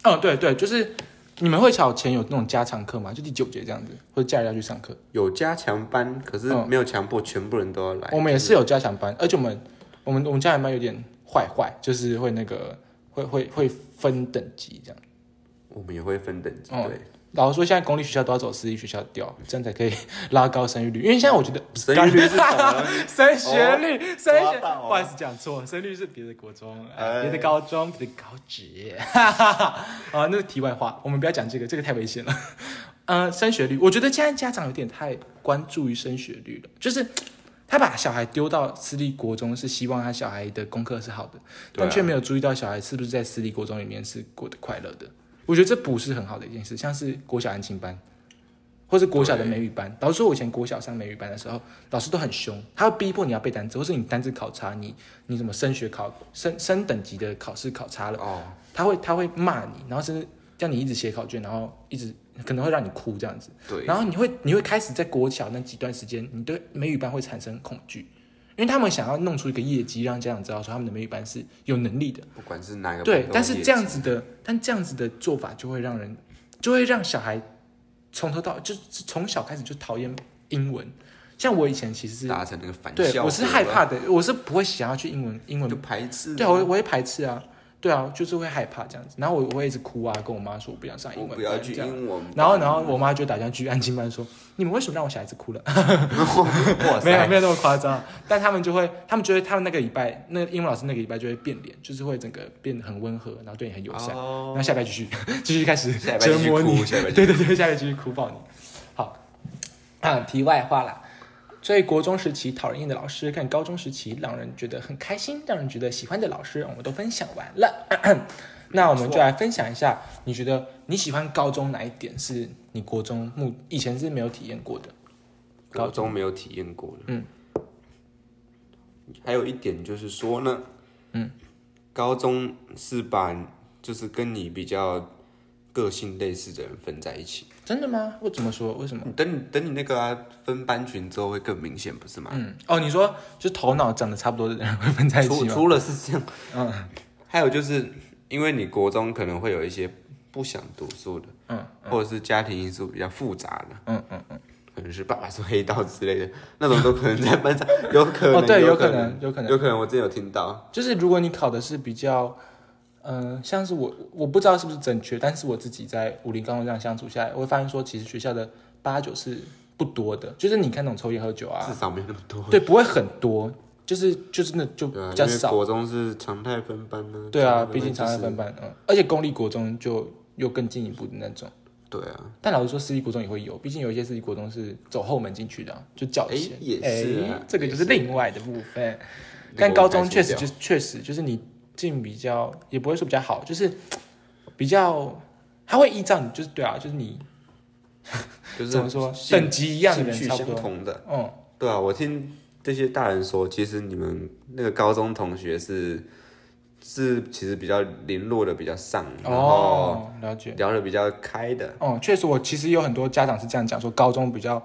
嗯，对对，就是你们会考前有那种加强课吗？就第九节这样子，或者假日要去上课。有加强班，可是嗯没有强迫全部人都要来。我们也是有加强班，而且我们我们我们加强班有点坏坏，就是会那个会会会分等级这样。我们也会分等级，哦对，老实说，现在公立学校都要走私立学校调，这样才可以拉高生育率。因为现在我觉得生育率是什么？升学率，升学，哦不好意思讲错，升率是别的国中，呃哎别的高中，别的高职。哈哈哈啊，那是题外话，我们不要讲这个，这个太危险了。呃，升学率，我觉得现在家长有点太关注于升学率了，就是他把小孩丢到私立国中，是希望他小孩的功课是好的，啊但却没有注意到小孩是不是在私立国中里面是过得快乐的。我觉得这不是很好的一件事，像是国小安亲班，或是国小的美语班。老师说，我以前国小上美语班的时候，老师都很凶，他会逼迫你要背单词，或是你单词考察，你你什么升学考升升等级的考试考察了，哦，他会他会骂你，然后甚至叫你一直写考卷，然后一直可能会让你哭这样子。对，然后你会你会开始在国小那几段时间，你对美语班会产生恐惧，因为他们想要弄出一个业绩，让家长知道说他们的美语班是有能力的。不管是哪个对，但是这样子的，但这样子的做法就会让人就会让小孩从头到就是从小开始就讨厌英文。像我以前其实是达成那个反对，我是害怕的，我是不会想要去英文英文就排斥。对啊，我我会排斥啊，对啊，就是会害怕这样子。然后我我会一直哭啊，跟我妈说我不想上英文我不要去。英文。然后然后我妈就打电话去安静班说：“你们为什么让我小孩子哭了？” 没有没有那么夸张，但他们就会，他们觉得他们那个礼拜，那个英文老师那个礼拜就会变脸，就是会整个变得很温和，然后对你很友善。然哦后下礼拜继续继续开始折磨你对对对，下礼拜继续哭爆你。好，啊，题外话啦。所以国中时期讨人厌的老师，跟高中时期让人觉得很开心、让人觉得喜欢的老师，我们都分享完了。那我们就来分享一下，你觉得你喜欢高中哪一点是你国中目以前是没有体验过的？高中没有体验过的。嗯。还有一点就是说呢，嗯，高中是把就是跟你比较个性类似的人分在一起。真的吗？我怎么说？为什么？等你等你那个、啊、分班群之后会更明显，不是吗？嗯，哦，你说就头脑长得差不多的人会分在一起吗？除除了是这样，嗯还有就是因为你国中可能会有一些不想读书的，嗯或者是家庭因素比较复杂的，嗯嗯嗯，可能是爸爸是黑道之类的，那种都可能在班上，有可能，哦，对，有有可能，有可能，有可能我之前有听到，就是如果你考的是比较，嗯、像是我我不知道是不是正确，但是我自己在武林高中这样相处下来，我会发现说，其实学校的八九是不多的，就是你看那种抽烟喝酒啊至啊，少没那么多。对，不会很多，就是就是那就对啊，比较少，因为国中是常态分班呢。对啊，毕竟常态分班班，嗯，而且公立国中就又更进一步的那种。对啊，但老实说，私立国中也会有，毕竟有一些私立国中是走后门进去的啊、就缴钱。哎也是啊哎这个就是也是另外的部分。那个但高中排除确实就是确实就是你进比较，也不会说比较好，就是比较，他会依照你，就是对啊，就是你就是 怎么说等级一样的人相差不多同的。嗯，对啊，我听这些大人说，其实你们那个高中同学是是其实比较联络的比较上，然后哦，了解。聊的比较开的。哦，确实，我其实有很多家长是这样讲，说高中比较，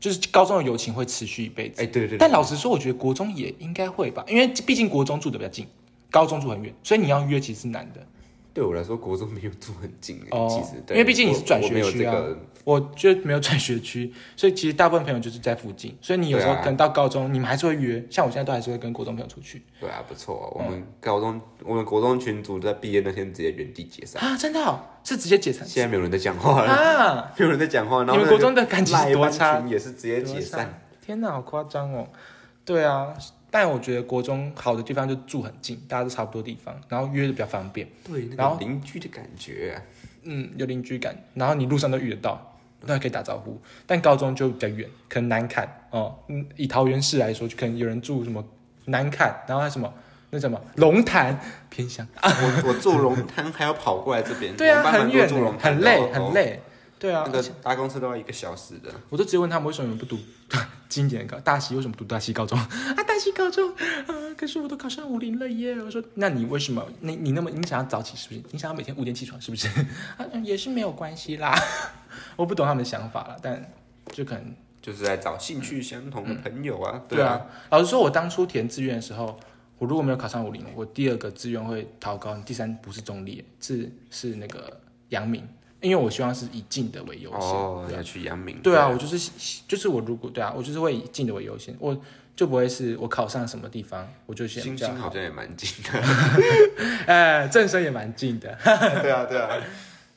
就是高中的友情会持续一辈子。哎，对对对，但老实说，我觉得国中也应该会吧，因为毕竟国中住的比较近，高中住很远，所以你要约其实是难的。对我来说，国中没有住很近欸，哦其实对因为毕竟你是转学区啊这个我就没有转学区，所以其实大部分朋友就是在附近，所以你有时候可能到高中，你们还是会约，像我现在都还是会跟国中朋友出去对啊，不错啊。我们高中，我们国中群组在毕业那天直接原地解散，啊，真的、哦、是直接解散现在没有人在讲话了，啊，没有人在讲话。然后你们国中的感情是多差？也是直接解散。天哪，好夸张哦！对啊，但我觉得国中好的地方就住很近，大家都差不多地方，然后约的比较方便，对，然后邻居的感觉啊，嗯，有邻居感，然后你路上都遇得到，都还可以打招呼。但高中就比较远，可能南坎哦，嗯，以桃园市来说，就可能有人住什么南坎，然后还什么那什么龙潭偏乡，我我住龙潭还要跑过来这边，对啊，很远很累，哦很。累。对啊，那个搭公车都要一个小时的，我就直接问他们为什么不读 经典的高大溪，为什么不读大溪高中 啊？大溪高中 啊，可是我都考上五林了耶！我说，那你为什么你你那么你想要早起是不是？你想要每天五点起床是不是？啊，嗯也是没有关系啦。我不懂他们的想法了，但就可能就是在找兴趣相同的朋友啊。对啊。老实说，我当初填志愿的时候，我如果没有考上五林，我第二个志愿会逃高，第三不是中立，是是那个阳明，因为我希望是以近的为优先。哦，要去阳明。对啊，我就是就是我如果对啊，我就是会以近的为优先，我就不会是我考上什么地方，我就先星比较好。星好像也蛮近的。哎，正生也蛮近的。对啊，对啊。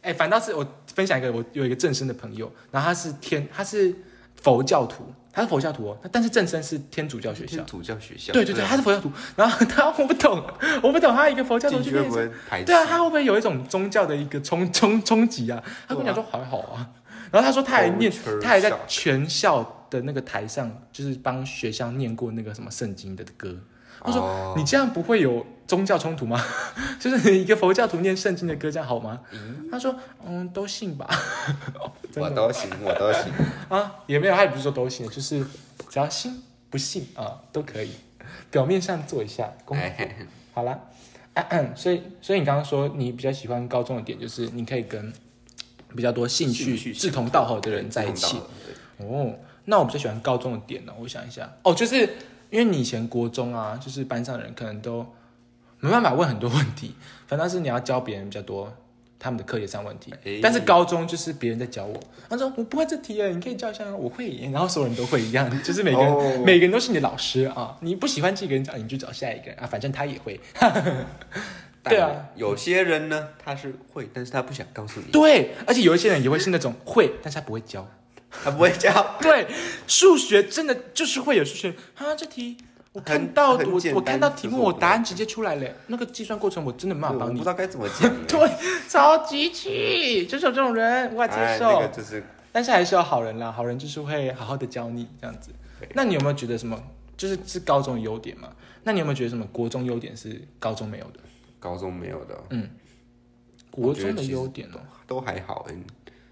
哎，反倒是我分享一个，我有一个正生的朋友，然后他是天，他是佛教徒，他是佛教徒哦，但是正身是天主教学校天。主教学校。对对对，啊他是佛教徒，然后他我不懂，我不懂他一个佛教徒进去念？对啊，他会不会有一种宗教的一个冲冲冲击啊？他跟我讲说还好啊，然后他说他还念他还在全校的那个台上，就是帮学校念过那个什么圣经的歌。我说、哦你这样不会有宗教冲突吗？就是你一个佛教徒念圣经的歌，这样好吗？他说嗯，都信吧。我都行，我都行。啊，也没有，他也不是说都信，就是只要信不信啊都可以，表面上做一下功夫。哎，好啦，所以所以你刚刚说你比较喜欢高中的点，就是你可以跟比较多兴趣志同道合的人在一起哦，那我比较喜欢高中的点呢，我想一下，哦，就是因为你以前国中啊，就是班上的人可能都没办法问很多问题，反倒是你要教别人比较多他们的课业上问题。哎但是高中就是别人在教我，他说我不会这题耶，你可以教一下吗，我会耶，然后所有人都会一样，就是每个人、哦每个人都是你的老师啊，你不喜欢这个人讲，你就找下一个人啊，反正他也会。对啊，有些人呢，他是会，但是他不想告诉你，对，而且有一些人也会是那种会，但是他不会教。他不会教。对，数学真的就是会有数学啊，这题我看很到我我看到题目，我答案直接出来了，那个计算过程我真的没办法帮你我不知。道该怎么讲。对，超级气，就是有这种人，无法接哎，受。那个就是但是还是有好人啦，好人就是会好好的教你这样子。那你有没有觉得什么，就是是高中的优点嘛？那你有没有觉得什么国中优点是高中没有的？高中没有的，嗯国中的优点哦、都还好哎。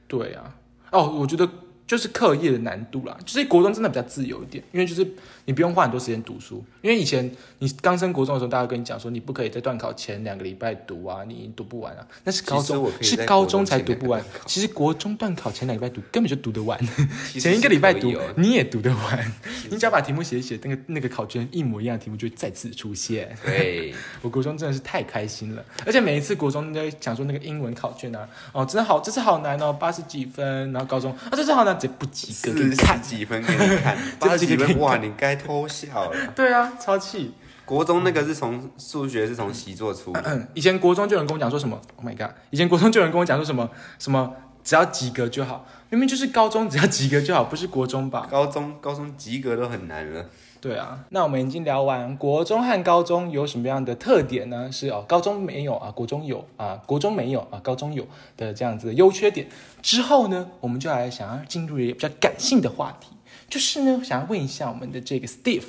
对啊，哦，我觉得就是课业的难度啦，就是国中真的比较自由一点，因为就是你不用花很多时间读书，因为以前你刚升国中的时候，大家跟你讲说你不可以在段考前两个礼拜读啊，你读不完啊，那是高中是高中才读不完，其实国中段考前两个礼拜读根本就读得完，前一个礼拜读你也读得完，你只要把题目写一写，那个那个考卷一模一样的题目就会再次出现。对，我国中真的是太开心了，而且每一次国中都在讲说那个英文考卷啊，哦，真的好，这次好难哦，八十几分，然后高中啊，这次好难，这不及格给四十。几分给你看，八十几分哇，你该偷笑了。对啊，超气。国中那个是从数学是从习作出的，嗯，以前国中就有人跟我讲说什么，Oh my god，以前国中就有人跟我讲说什么什么，只要及格就好，明明就是高中只要及格就好，不是国中吧？高中高中及格都很难了。对啊，那我们已经聊完国中和高中有什么样的特点呢？是哦，高中没有啊，国中有啊，国中没有啊，高中有的这样子的优缺点。之后呢，我们就来想要进入一个比较感性的话题，就是呢，想要问一下我们的这个 Steve，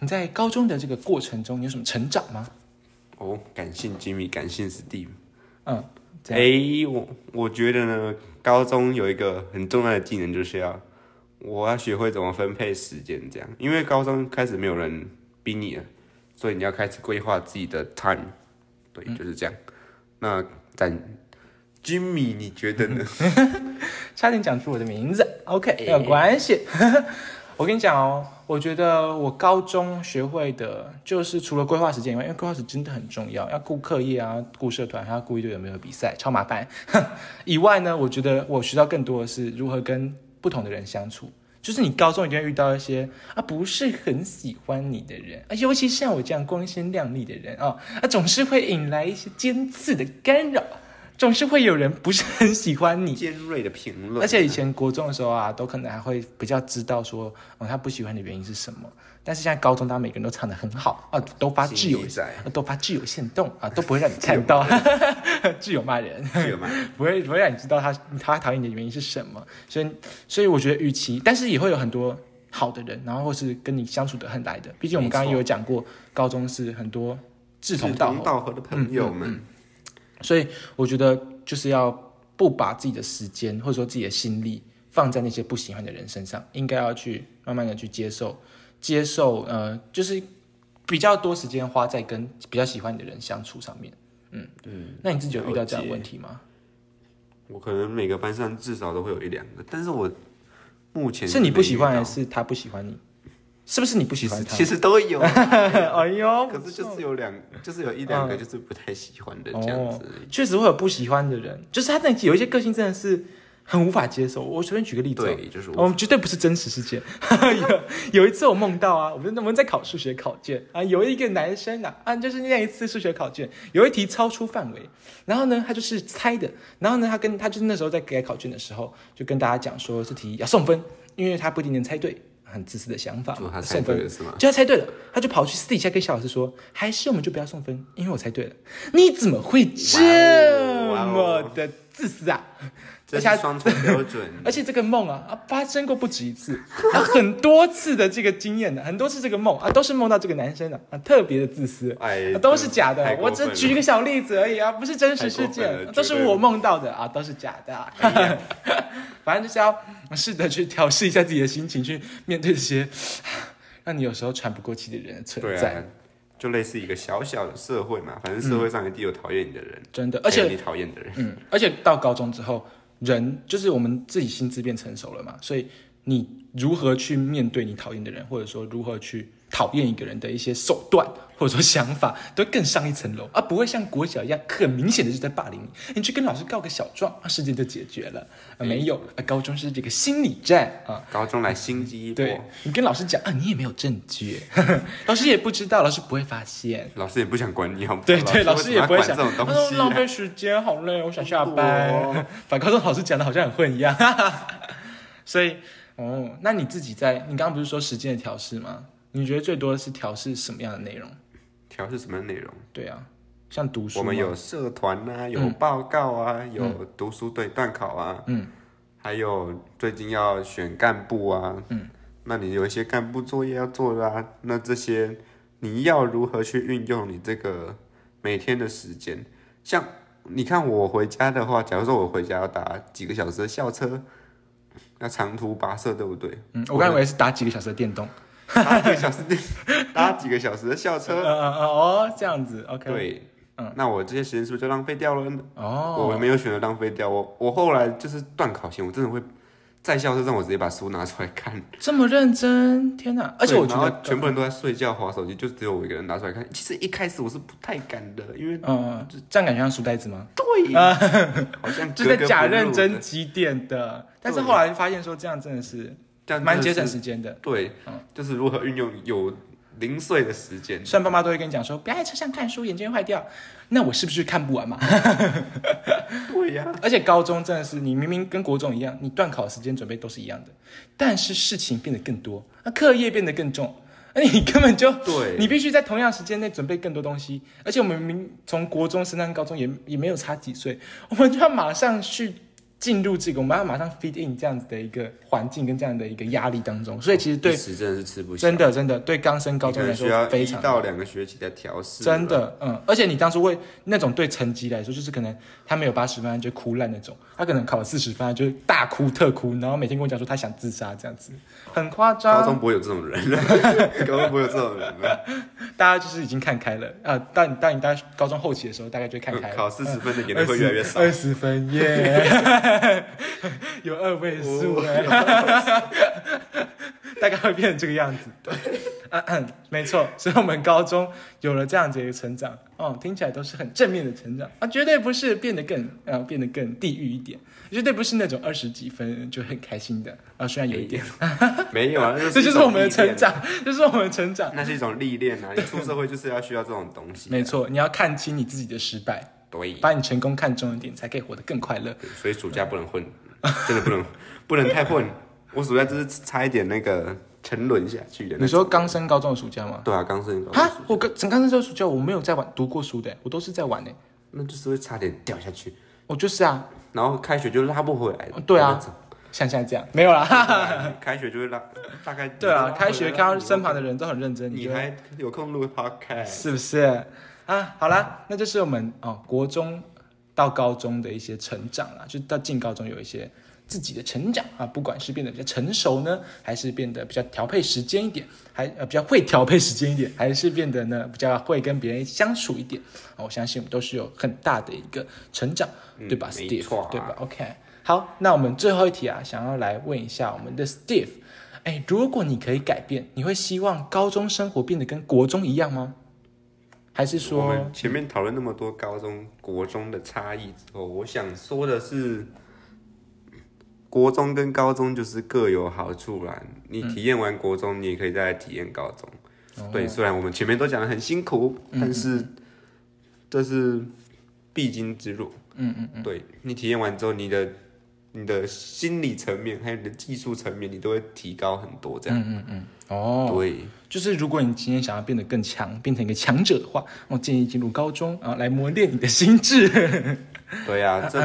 你在高中的这个过程中，你有什么成长吗？哦，感性 Jimmy，感性 Steve。嗯，这哎、样我我觉得呢，高中有一个很重要的技能，就是要我要学会怎么分配时间，这样，因为高中开始没有人逼你了，所以你要开始规划自己的 time，对，就是这样。那咱 Jimmy，你觉得呢？差点讲出我的名字，OK，没有关系。我跟你讲哦，我觉得我高中学会的就是除了规划时间以外，因为规划时真的很重要，要顾课业啊，顾社团，还要顾一堆有没有比赛，超麻烦。以外呢，我觉得我学到更多的是如何跟不同的人相处。就是你高中一定会遇到一些啊不是很喜欢你的人啊，尤其像我这样光鲜亮丽的人啊，啊总是会引来一些尖刺的干扰，总是会有人不是很喜欢你，尖锐的评论，而且以前国中的时候啊，都可能还会比较知道说，哦，他不喜欢的原因是什么。但是现在高中，大家每个人都唱的很好啊，都发挚友都发挚友限动啊，都不会让你看到挚友骂人，挚友骂人？不会不会让你知道他他讨厌你的原因是什么。所以所以我觉得，与其但是也会有很多好的人，然后或是跟你相处的很来的。毕竟我们刚刚也有讲过，高中是很多志同道合，道合的朋友们，所以我觉得就是要不把自己的时间或者说自己的心力放在那些不喜欢的人身上，应该要去慢慢的去接受，接受呃，就是比较多时间花在跟比较喜欢你的人相处上面。嗯嗯，那你自己有遇到这样的问题吗？我可能每个班上至少都会有一两个，但是我目前是你不喜欢还是他不喜欢你？是不是你不喜欢他？其实都有，哎呦，可是就是有两，就是有一两个就是不太喜欢的这样子。确实会有不喜欢的人，就是他那有一些个性真的是很无法接受。我随便举个例子、哦，对，就是我我们绝对不是真实事件。有有一次我梦到啊，我们我们在考数学考卷啊，有一个男生啊啊，就是那一次数学考卷有一题超出范围，然后呢他就是猜的，然后呢他跟他就是那时候在改考卷的时候，就跟大家讲说这题要送分，因为他不一定能猜对。很自私的想法嘛，就他猜送分对了是吗？就他猜对了，他就跑去私底下跟小老师说，还是我们就不要送分，因为我猜对了。你怎么会这么的自私啊？这而且双重标准。而且这个梦啊啊发生过不止一次，啊很多次的这个经验的，很多次这个梦啊都是梦到这个男生的啊特别的自私，哎啊都是假的我只举一个小例子而已啊，不是真实事件，都是我梦到的啊，都是假的啊。反正就是要试着去调试一下自己的心情，去面对这些 让你有时候喘不过气的人的存在。就类似一个小小的社会嘛，反正社会上一定有讨厌你的人，真的，而且你讨厌的人。嗯，而且到高中之后，人就是我们自己心智变成熟了嘛，所以你如何去面对你讨厌的人，或者说如何去讨厌一个人的一些手段或者说想法，都会更上一层楼，而不会像国小一样很明显的就在霸凌你。你去跟老师告个小状，啊，事情就解决了。啊，没有，啊，高中是这个心理战啊。高中来心机一波，对你跟老师讲啊，你也没有证据，老师也不知道，老师不会发现。老师也不想管你，好不好？对对，老师也不会想这种东西浪费时间，好累，我想下多班。把 高中老师讲的好像很混一样，所以哦，那你自己在，你刚刚不是说时间的调试吗？你觉得最多的是调试什么样的内容？调试什么内容？对啊，像读书，我们有社团啊，有报告啊，有读书对段考啊，嗯，还有最近要选干部啊，嗯，那你有一些干部作业要做的啊，那这些你要如何去运用你这个每天的时间？像你看我回家的话，假如说我回家要打几个小时的校车，那长途跋涉，对不对？嗯，我刚以为是打几个小时的电动。打几个小时的，打几个小时的校嗯车，嗯嗯哦，这样子，OK。对，嗯那我这些时间是不是就浪费掉了呢？哦，我没有选择浪费掉，我我后来就是断考前，我真的会在校车上，我直接把书拿出来看，这么认真，天哪！而且我觉得全部人都在睡觉划手机，就只有我一个人拿出来看。其实一开始我是不太敢的，因为嗯，嗯这样感觉像书呆子吗？对，好像 就是在格格假认真积淀的，但是后来发现说这样真的是蛮节省是时间的。对，就是如何运用有零碎的时间。虽然爸妈都会跟你讲说，不要在车上看书，眼睛会坏掉。那我是不是看不完嘛？对呀、而且高中真的是，你明明跟国中一样，你段考时间准备都是一样的，但是事情变得更多，那课业变得更重，那你根本就对 你必须在同样时间内准备更多东西。而且我们明从国中升上高中也也没有差几岁，我们就要马上去进入这个，我们要马上 fit in 这样子的一个环境跟这样的一个压力当中。所以其实对真的是吃不消，真的真的对刚升高中来说非常到两个学期的调试。真，的，嗯，而且你当初为那种对成绩来说，就是可能他没有八十分就哭烂那种，他可能考了四十分就是大哭特哭，然后每天跟我讲说他想自杀这样子，很夸张高。中不会有这种人，高中不会有这种人。大家就是已经看开了啊、到你到你到高中后期的时候，大概就会看开了。考四十分的也能会越来越少。二十分耶，有二位数哎，大概会变成这个样子。对，嗯嗯，没错，所以我们高中有了这样子一个成长，哦，听起来都是很正面的成长。啊，绝对不是变得更呃变得更地狱一点，绝对不是那种二十几分就很开心的。啊，虽然有一点，没有啊，那这就是我们的成长，这是我们的成长。那是一种历练啊！你出社会就是要需要这种东西、啊。没，错，你要看清你自己的失败，对，把你成功看重一点，才可以活得更快乐。所以暑假不能混，真的不能，不能太混。我暑假就是差一点那个沉沦下去的。你说刚升高中的暑假吗？对啊，刚升高我刚整刚升暑假我没有在玩读过书的，我都是在玩的。那就是会差点掉下去，我就是啊，然后开学就拉不回来了。对啊像现在这样没有啦。开学就会拉，大概对啊，开学看到身旁的，人都很认真，你还有空录 podcast，是不是啊？好啦，那就是我们哦，国中到高中的一些成长啦，就到进高中有一些自己的成长啊，不管是变得比较成熟呢，还是变得比较调配时间一点，还呃比较会调配时间一点，还是变得呢比较会跟别人相处一点啊，我相信我们都是有很大的一个成长，对吧没，Steve？对吧？OK，好，那我们最后一题啊，想要来问一下我们的 Steve，哎，如果你可以改变，你会希望高中生活变得跟国中一样吗？还是我说们前面讨论那么多高中、国中的差异之后，我想说的是，国中跟高中就是各有好处啦。你体验完国中，你也可以再来体验高中。对，虽然我们前面都讲的很辛苦，但是这是必经之路。嗯嗯嗯，对你体验完之后，你的你的心理层面还有你的技术层面，你都会提高很多。这样，嗯嗯嗯哦，对，就是如果你今天想要变得更强，变成一个强者的话，我建议进入高中啊，来磨练你的心智。对啊，这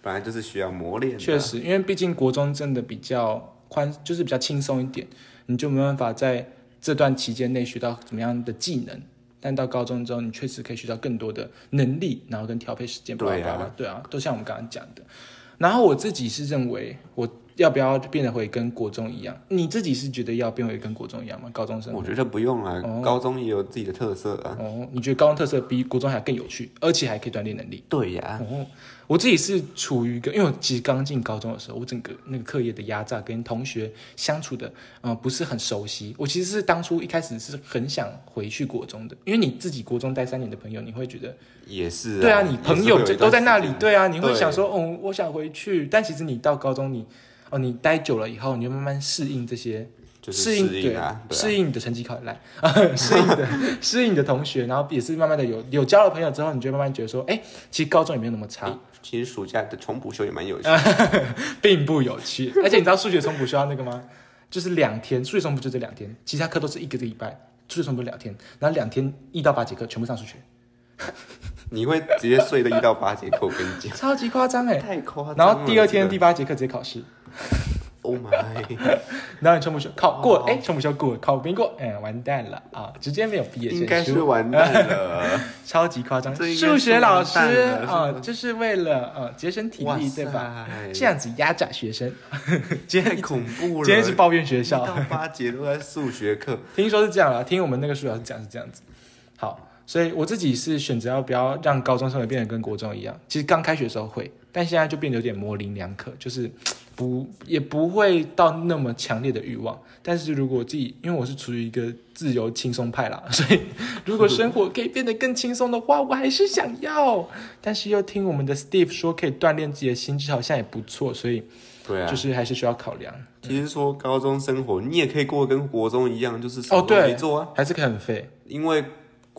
本来就是需要磨练的。确实，因为毕竟国中真的比较宽，就是比较轻松一点，你就没办法在这段期间内学到怎么样的技能。但到高中之后，你确实可以学到更多的能力，然后跟调配时间，对啊巴拉巴拉对啊，都像我们刚刚讲的。然后我自己是认为，我要不要变得会跟国中一样？你自己是觉得要变回跟国中一样吗？高中生我觉得不用啊，哦高中也有自己的特色啊。哦，你觉得高中特色比国中还更有趣，而且还可以锻炼能力。对呀、哦，我自己是处于一个，因为我其实刚进高中的时候，我整个那个课业的压榨跟同学相处的，呃，不是很熟悉。我其实是当初一开始是很想回去国中的，因为你自己国中待三年的朋友，你会觉得，也是、啊。对啊，你朋友就都在那里对啊，你会想说，哦，我想回去。但其实你到高中你，哦，你待久了以后，你就慢慢适应这些就是适应对啊适应你的成绩考得来，适应的 适应你的同学，然后也是慢慢的有有交了朋友之后，你就慢慢觉得说，哎，其实高中也没有那么差，其实暑假的重补修也蛮有趣啊的。并不有趣。而且你知道数学重补修要那个吗？就是两天，数学重补就这两天，其他课都是一个礼拜，数学重补两天，然后两天一到八节课全部上数学，你会直接睡到一到八节课，我跟你讲，超级夸张哎。太夸张了。然后第二天第八节课直接考试，Oh my，然后你重补修考过，哎，重补修过，考没过，哎，完蛋了啊，直接没有毕业证书，应该是完蛋了。超级夸张。数学老师啊、就是为了呃节省体力，对吧？塞这样子压榨学生。今天太恐怖了。今天是抱怨学校，到八节都在数学课，听说是这样啦，听我们那个数学老师讲是这样子。好，所以我自己是选择要不要让高中生活变得跟国中一样。其实刚开学的时候会，但现在就变得有点模棱两可，就是不也不会到那么强烈的欲望。但是如果我自己，因为我是处于一个自由轻松派啦，所以如果生活可以变得更轻松的话，我还是想要。但是又听我们的 Steve 说可以锻炼自己的心智，好像也不错，所以对啊，就是还是需要考量。其实说高中生活，你也可以过跟国中一样，就是什么都哦对没做啊。还是可以很废。因为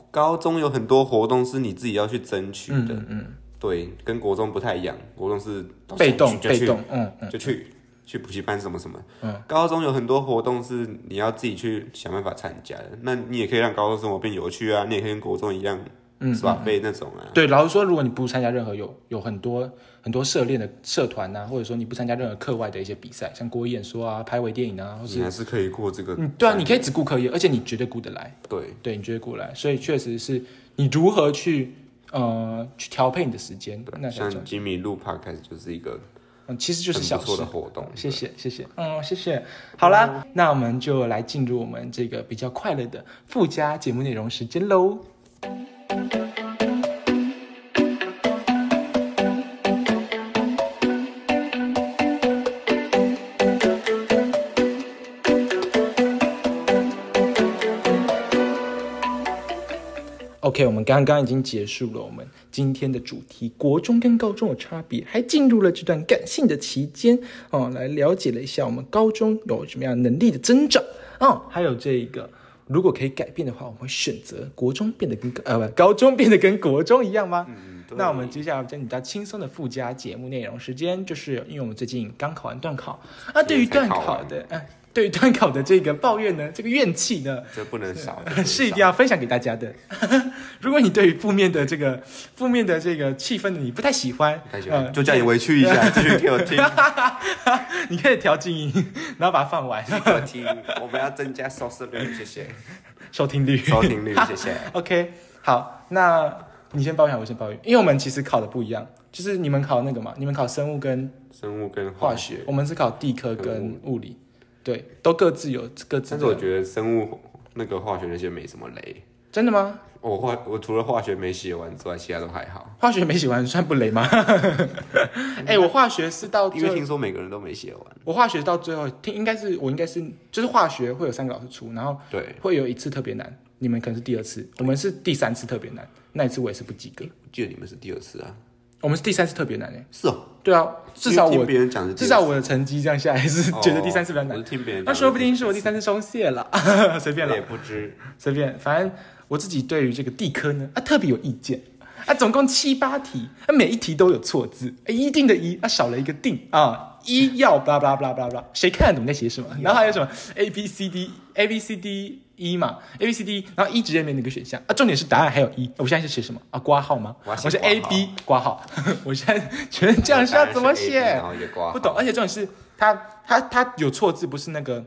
高中有很多活动是你自己要去争取的，嗯嗯，对，跟国中不太一样。国中是被动就被动，嗯嗯。就去去补习班什么什么。嗯，高中有很多活动是你要自己去想办法参加的，那你也可以让高中生活变有趣啊，你也可以跟国中一样，嗯是吧？被那种啊。对，老实说，如果你不参加任何有有很多很多社练的社团呐、或者说你不参加任何课外的一些比赛，像国语演说啊、拍微电影啊，或是你还是可以过这个，嗯，对啊，你可以只顾课业，而且你绝对顾得来，对对你绝对顾得来，所以确实是你如何去呃去调配你的时间，那像。吉米录 podcast 就是一个嗯，其实就是小错的。活动。谢谢，谢谢，嗯，谢谢。好啦，那我们就来进入我们这个比较快乐的附加节目内容时间喽。OK，我们刚刚已经结束了我们今天的主题，国中跟高中的差别，还进入了这段感性的期间哦，来了解了一下我们高中有什么样能力的增长。哦，还有这个如果可以改变的话，我们会选择国中变得跟呃不 高中变得跟国中一样吗？嗯，那我们接下来讲比较轻松的附加节目内容时间，就是因为我们最近刚考完段考啊，对于段考的，哎、对于段考的这个抱怨呢，这个怨气呢，这不能少，是一定要分享给大家的。如果你对于负面的这个负面的这个气氛你不太喜欢，就叫你委屈一下，继续给我听，你可以调静音，然后把它放完，继续给我听。我们要增加收视率，谢谢，收听率。收听率，谢谢。OK，好，那你先抱怨，我先抱怨，因为我们其实考的不一样，就是你们考那个嘛，你们考生物跟生物跟化学，我们是考地科跟物理，对，都各自有各自。但是我觉得生物那个化学那些没什么雷。真的吗？我化我除了化学没写完之外，其他都还好。化学没写完算不雷吗？哎、我化学是到因为听说每个人都没写完。我化学到最后听应该是我应该是就是化学会有三个老师出，然后对，会有一次特别难，你们可能是第二次，我们是第三次特别难，那一次我也是不及格，我记得你们是第二次啊。我们是第三次特别难诶。是哦，对啊，至少我至少我的成绩这样下来是觉得第三次比较难哦听别人，那说不定是我第三次松懈了，随便了。也。不知。随便，反正我自己对于这个地科呢啊特别有意见。啊，总共七八题，啊每一题都有错字，啊一定的一啊少了一个定。啊，一要巴拉巴拉巴拉巴拉巴拉，谁看得懂在写什么？然后还有什么？A B C D A B C D 一嘛，A B C D，然后一直接没那个选项啊，重点是答案还有一，我现在是写什么啊？挂号吗？我我是 A B 挂号，我现在觉得这样是要怎么写？不懂，而且重点是它它它有错字，不是那个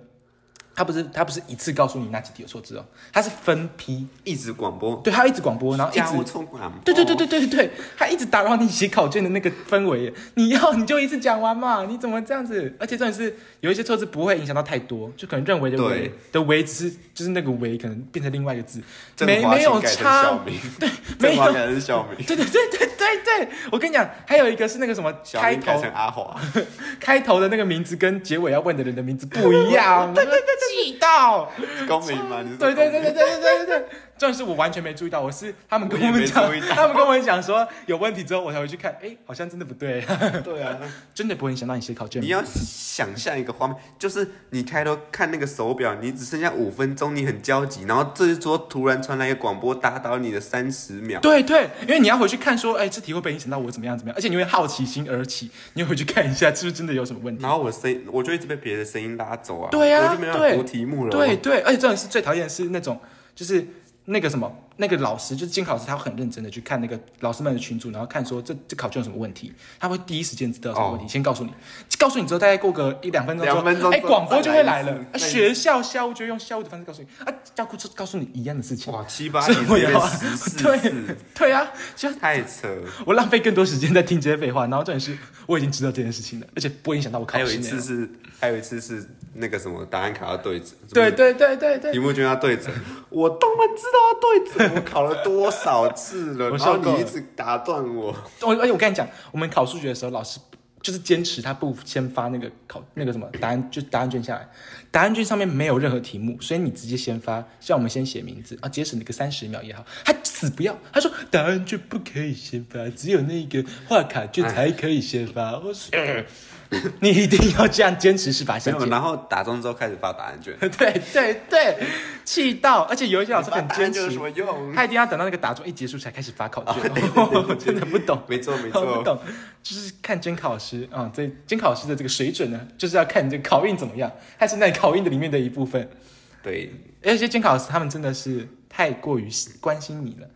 他不是他不是一次告诉你哪几题有错字哦，他是分批，一直广播，对，他一直广播，然后一直。冲广播，对对对对对对对，他一直打扰你写考卷的那个氛围。你要你就一次讲完嘛，你怎么这样子？而且重点是有一些错字不会影响到太多，就可能认为的为的为只是就是那个为可能变成另外一个字，郑没没有差 对，没有。改成小明，对对对对对对，我跟你讲，还有一个是那个什么开头改成阿华，开头的那个名字跟结尾要问的人的名字不一样，对对对对，气到。公民吗？你是对对对对对对对对对，重点是我完全没注意到，我是他们跟我们讲他们跟我们讲说有问题之后，我才回去看，哎，好像真的不对，对啊，真的不会影响到你写考卷。你要想象一个画面，就是你抬头看那个手表，你只剩下五分钟，你很焦急，然后这一桌突然传来一个广播，打倒你的三十秒。对对，因为你要回去看说，哎，这题会不会影响到我怎么样怎么样，而且你会好奇心而起，你会回去看一下是不是真的有什么问题。然后我声音，我就一直被别的声音拉走啊，对啊我就没办法对读题目了。对对，而且这种是最讨厌的是那种，就是那个什么，那个老师就是监考老师，他会很认真的去看那个老师们的群组，然后看说这这考卷有什么问题，他会第一时间知道有什么问题，先告诉你，告诉你之后大概过个一两分钟两分钟之后广播就会来了学校校务就用校务的方式告诉你，啊，教告诉告诉你一样的事情，哇，七八这题直接被我要啊对，对啊，就太扯。我浪费更多时间在听这些废话，然后重点是我已经知道这件事情了，而且不会影响到我考还有试内容。一次是，还有一次是那个什么答案卡要对折，对对对对对。题，目卷要对折，我当然知道要对折，我考了多少次了，我然后你一直打断我，我而且我跟你讲，我们考数学的时候，老师就是坚持他不先发那个考那个什么答案，就答案卷下来，答案卷上面没有任何题目，所以你直接先发，叫我们先写名字啊，节省那个三十秒也好，他死不要，他说答案卷不可以先发，只有那个画卡卷才可以先发。我说、呃 你一定要这样坚持是吧没有，然后打中之后开始发答案卷，对对对，气到，而且有一些老师很坚持答案卷有什，么用？他一定要等到那个打中一结束才开始发考卷，我真的不懂。没错没错不错，懂，就是看监考师啊，这监考师的这个水准呢，就是要看你这个考运怎么样，它是那考运的里面的一部分。对，而且监考师他们真的是太过于关心你了。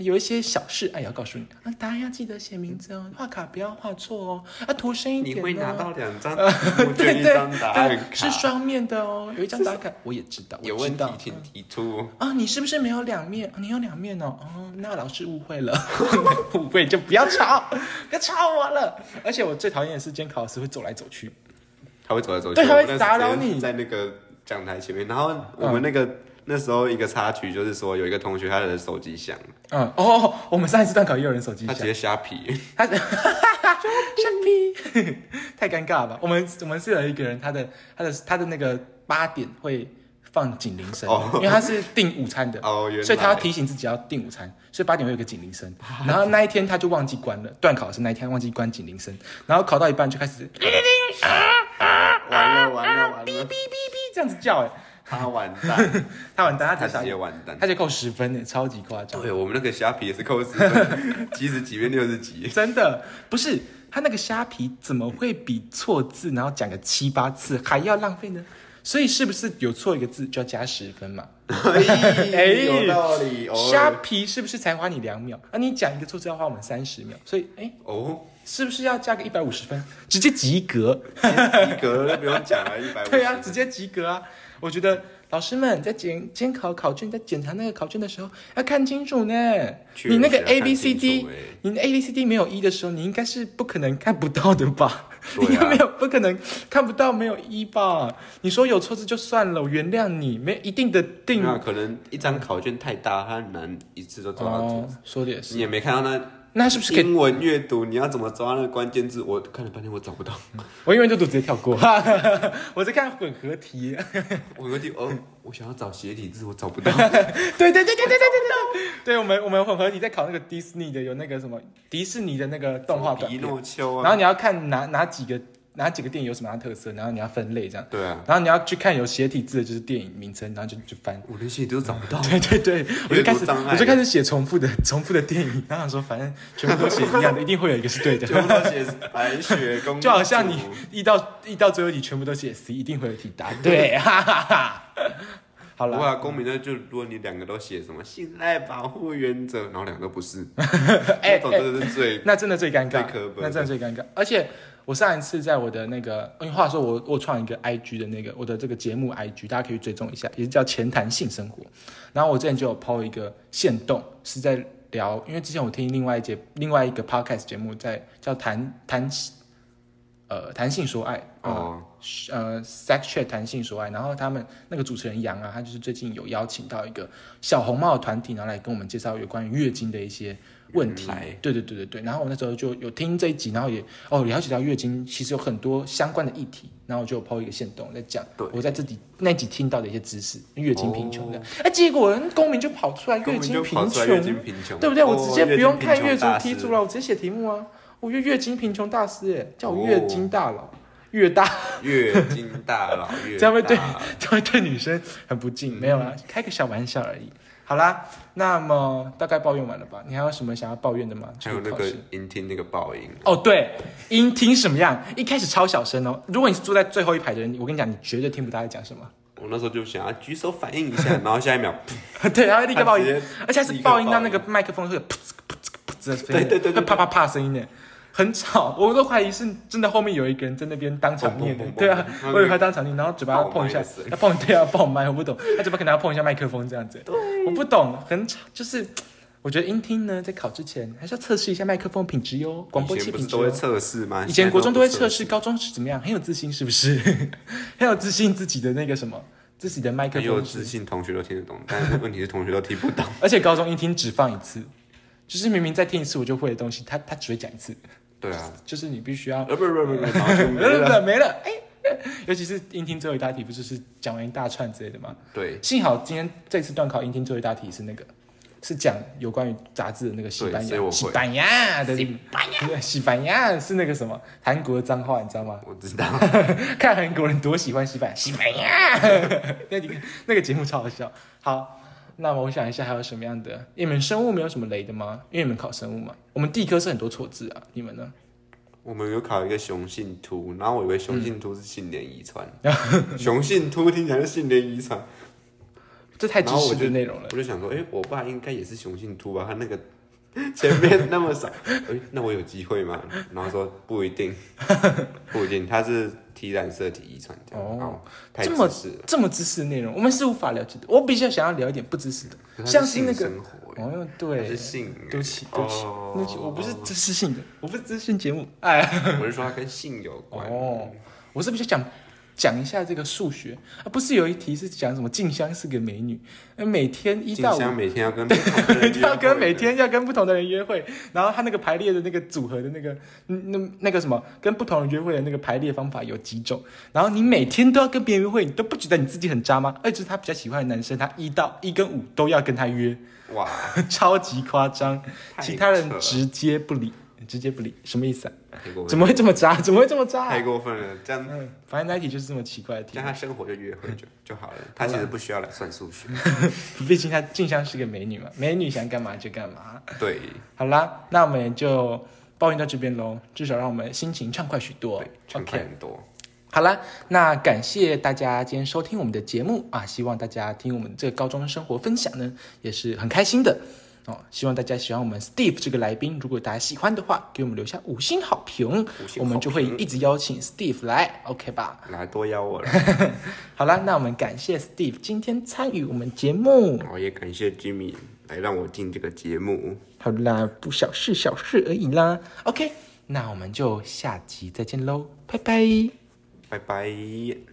有一些小事，哎，要告诉你啊，答案要记得写名字哦，画卡不要画错哦，啊，涂深一点、哦。你会拿到两张题目卷，一对对对，是双面的哦，有一张答案卡，我也知道，有问题请提出。啊，你是不是没有两面？啊你有两面哦。哦，那老师误会了，误会就不要吵，不要吵我了。而且我最讨厌的是监考老师会走来走去。他会走来走去，对他会打扰你在那个讲台前面。然后我们那个、那时候一个插曲就是说，有一个同学他的手机响。了，嗯，哦，我们上一次段考也有人手机响，他直接瞎皮，他傻逼，太尴尬了吧？我们我们是有一个人，他的他的他的那个八点会放警铃声，哦。因为他是订午餐的，哦原来。所以他要提醒自己要订午餐，所以八点会有个警铃声。然后那一天他就忘记关了，段考是那一天忘记关警铃声，然后考到一半就开始哔 完了完了完了，哔哔哔这样子叫，哎，他完蛋，他完蛋，他他直至少接完蛋。他就扣十分呢，超级夸张。对我们那个虾皮也是扣十分，七十几变六十几，真的不是他那个虾皮怎么会比错字然后讲个七八次还要浪费呢？所以是不是有错一个字就要加十分嘛？哎，有道理。偶虾皮是不是才花你两秒？啊，你讲一个错字要花我们三十秒，所以哎，哦，是不是要加个一百五十分，直接及格？及格不用讲了，一百五。对啊，直接及格啊！我觉得老师们在检监考考卷在检查那个考卷的时候要看清楚呢。你那个 A B C 清 D，欸你的 A B C D 没有一的时候，你应该是不可能看不到的吧？对啊你没有不可能看不到没有一吧？你说有错字就算了，我原谅你，没一定的定那可能一张考卷太大，他很难一次都抓到哦。，说的也是你。也没看到那那是不是？英文阅读，你要怎么抓那个关键字？我看了半天，我找不到。我英文阅读直接跳过，我在看混合题。混合题哦，我想要找斜体字，我找不到。对对对对对对对对对，对我们我们混合题在考那个迪士尼的有那个什么迪士尼的那个动画短皮片，诺丘啊，然后你要看哪哪几个哪几个电影有什么样的特色，然后你要分类这样，对啊，然后你要去看有斜体字的就是电影名称，然后就就翻。我连斜体都找不到。对 对对，我就开始我就开始写重复的重复的电影，然后想说反正全部都写一样的，一定会有一个是对的。全部都写白雪公主，就好像你一到一到最后一题全部都写 C，一定会有题答对，哈哈哈。好了，不过啊，公民呢，就如果你两个都写什么信赖保护原则，然后两个都不是，哎那种真的是最那真的最尴尬最可，悲那真的最尴尬。而且我上一次在我的那个，因为话说我我创一个 IG 的那个我的这个节目 IG，大家可以追踪一下，也是叫前谈性生活。然后我之前就有 PO 一个线动，是在聊，因为之前我听另外一节另外一个 Podcast 节目在叫谈谈呃谈性说爱，呃哦，呃 sex chat 谈性说爱，然后他们那个主持人杨啊，他就是最近有邀请到一个小红帽团体，然后来跟我们介绍有关于月经的一些问题。对对对对对，然后我那时候就有听这一集，然后也哦了解到月经其实有很多相关的议题，然后我就有抛一个线动在讲我在这里那集听到的一些知识，月经贫穷的，哎、结果公民就跑出来月经贫穷，对不对？我哦直接不用看月主题组了，我直接写题目啊。我月月经贫穷大师，哎，叫我月经大佬，月大，月经大佬月 这样会对大。这会对女生很不敬。没有啦，开个小玩笑而已。好啦，那么大概抱怨完了吧？你还有什么想要抱怨的吗？还有那个音听那个爆音，哦，对，音听什么样？一开始超小声哦。如果你是坐在最后一排的人，我跟你讲，你绝对听不到他在讲什么。我那时候就想要举手反应一下，然后下一秒，对，然后立刻爆音而且还是爆音到那个麦克风会有噗呲噗呲噗呲的声音，对对对对会啪啪啪的声音呢，很吵，我都怀疑是真的后面有一个人在那边当场念的对啊我以为他当场念，然后嘴巴 要碰一下爆麦的声，音要碰对啊，爆麦，我不懂，他嘴巴可能要碰一下麦克风这样子，我不懂，很吵，就是。我觉得音听呢，在考之前还是要测试一下麦克风品质哟，广播器品质都会。测试吗？以前国中都会测试，高中是怎么样？很有自信是不是？很有自信自己的那个什么，自己的麦克很有自信，同学都听得懂，但是问题是同学都听不懂。而且高中音听只放一次，就是明明再听一次我就会的东西，他他只会讲一次，对啊，就是你必须要，呃，不是不是不是，然后就没没了。没了，哎、尤其是音听最后一大题，不就是讲完一大串之类的吗？对，幸好今天这次段考音听最后一大题是那个，是讲有关于杂志的那个西班牙，西班牙的，西班牙，对，西班牙是那个什么韩国的脏话，你知道吗？我知道。看韩国人多喜欢西班牙，西班牙，那个那个节目超好笑。好，那么我想一下还有什么样的？你们生物没有什么雷的吗？因为你们考生物嘛，我们地科是很多错字啊，你们呢？我们有考一个雄性秃，然后我以为雄性秃是性联遗传，嗯 雄性秃听起来是性联遗传，这太知识的内容了我。就想说，哎、我爸应该也是雄性秃吧？他那个 前面那么少，哎、那我有机会吗？然后说不一定，不一定，他是体染色体遗传这样。哦这么知这么知识的内容，我们是无法了解的。我比较想要聊一点不知识的，可是像他是那个哦，他对是，性，对不起，对不起，哦对不起，我不是知识性的，我不是知识性节目，哎。我是说它跟性有关。哦，我是比较讲讲一下这个数学。啊，不是有一题是讲什么静香是个美女，呃每天一到五静香每天要跟 不同的人约要跟会每天要跟不同的人约会，然后他那个排列的那个组合的那个嗯那那个什么跟不同人约会的那个排列方法有几种，然后你每天都要跟别人约会，你都不觉得你自己很渣吗？而且是他比较喜欢的男生，他一到一跟五都要跟他约，哇，超级夸张，其他人直接不理，直接不理，什么意思啊？太过分怎么会这么渣？怎么会这么渣、太啊？过分了，这样嗯，反正那一题就是这么奇怪的题这样，他生活就约会就就好了，他其实不需要来算数学。毕竟他静香是个美女嘛，美女想干嘛就干嘛。对，好啦，那我们也就抱怨到这边喽，至少让我们心情畅快许多对，。畅快很多。好啦，那感谢大家今天收听我们的节目啊，希望大家听我们这个高中生活分享呢，也是很开心的哦。希望大家喜欢我们 Steve 这个来宾，如果大家喜欢的话，给我们留下五星好评，我们就会一直邀请 Steve 来，OK 吧？来多邀我了，好啦，那我们感谢 Steve 今天参与我们节目。我也感谢 Jimmy 来让我进这个节目。好啦，不小事小事而已啦。OK，那我们就下集再见喽，拜拜。拜拜。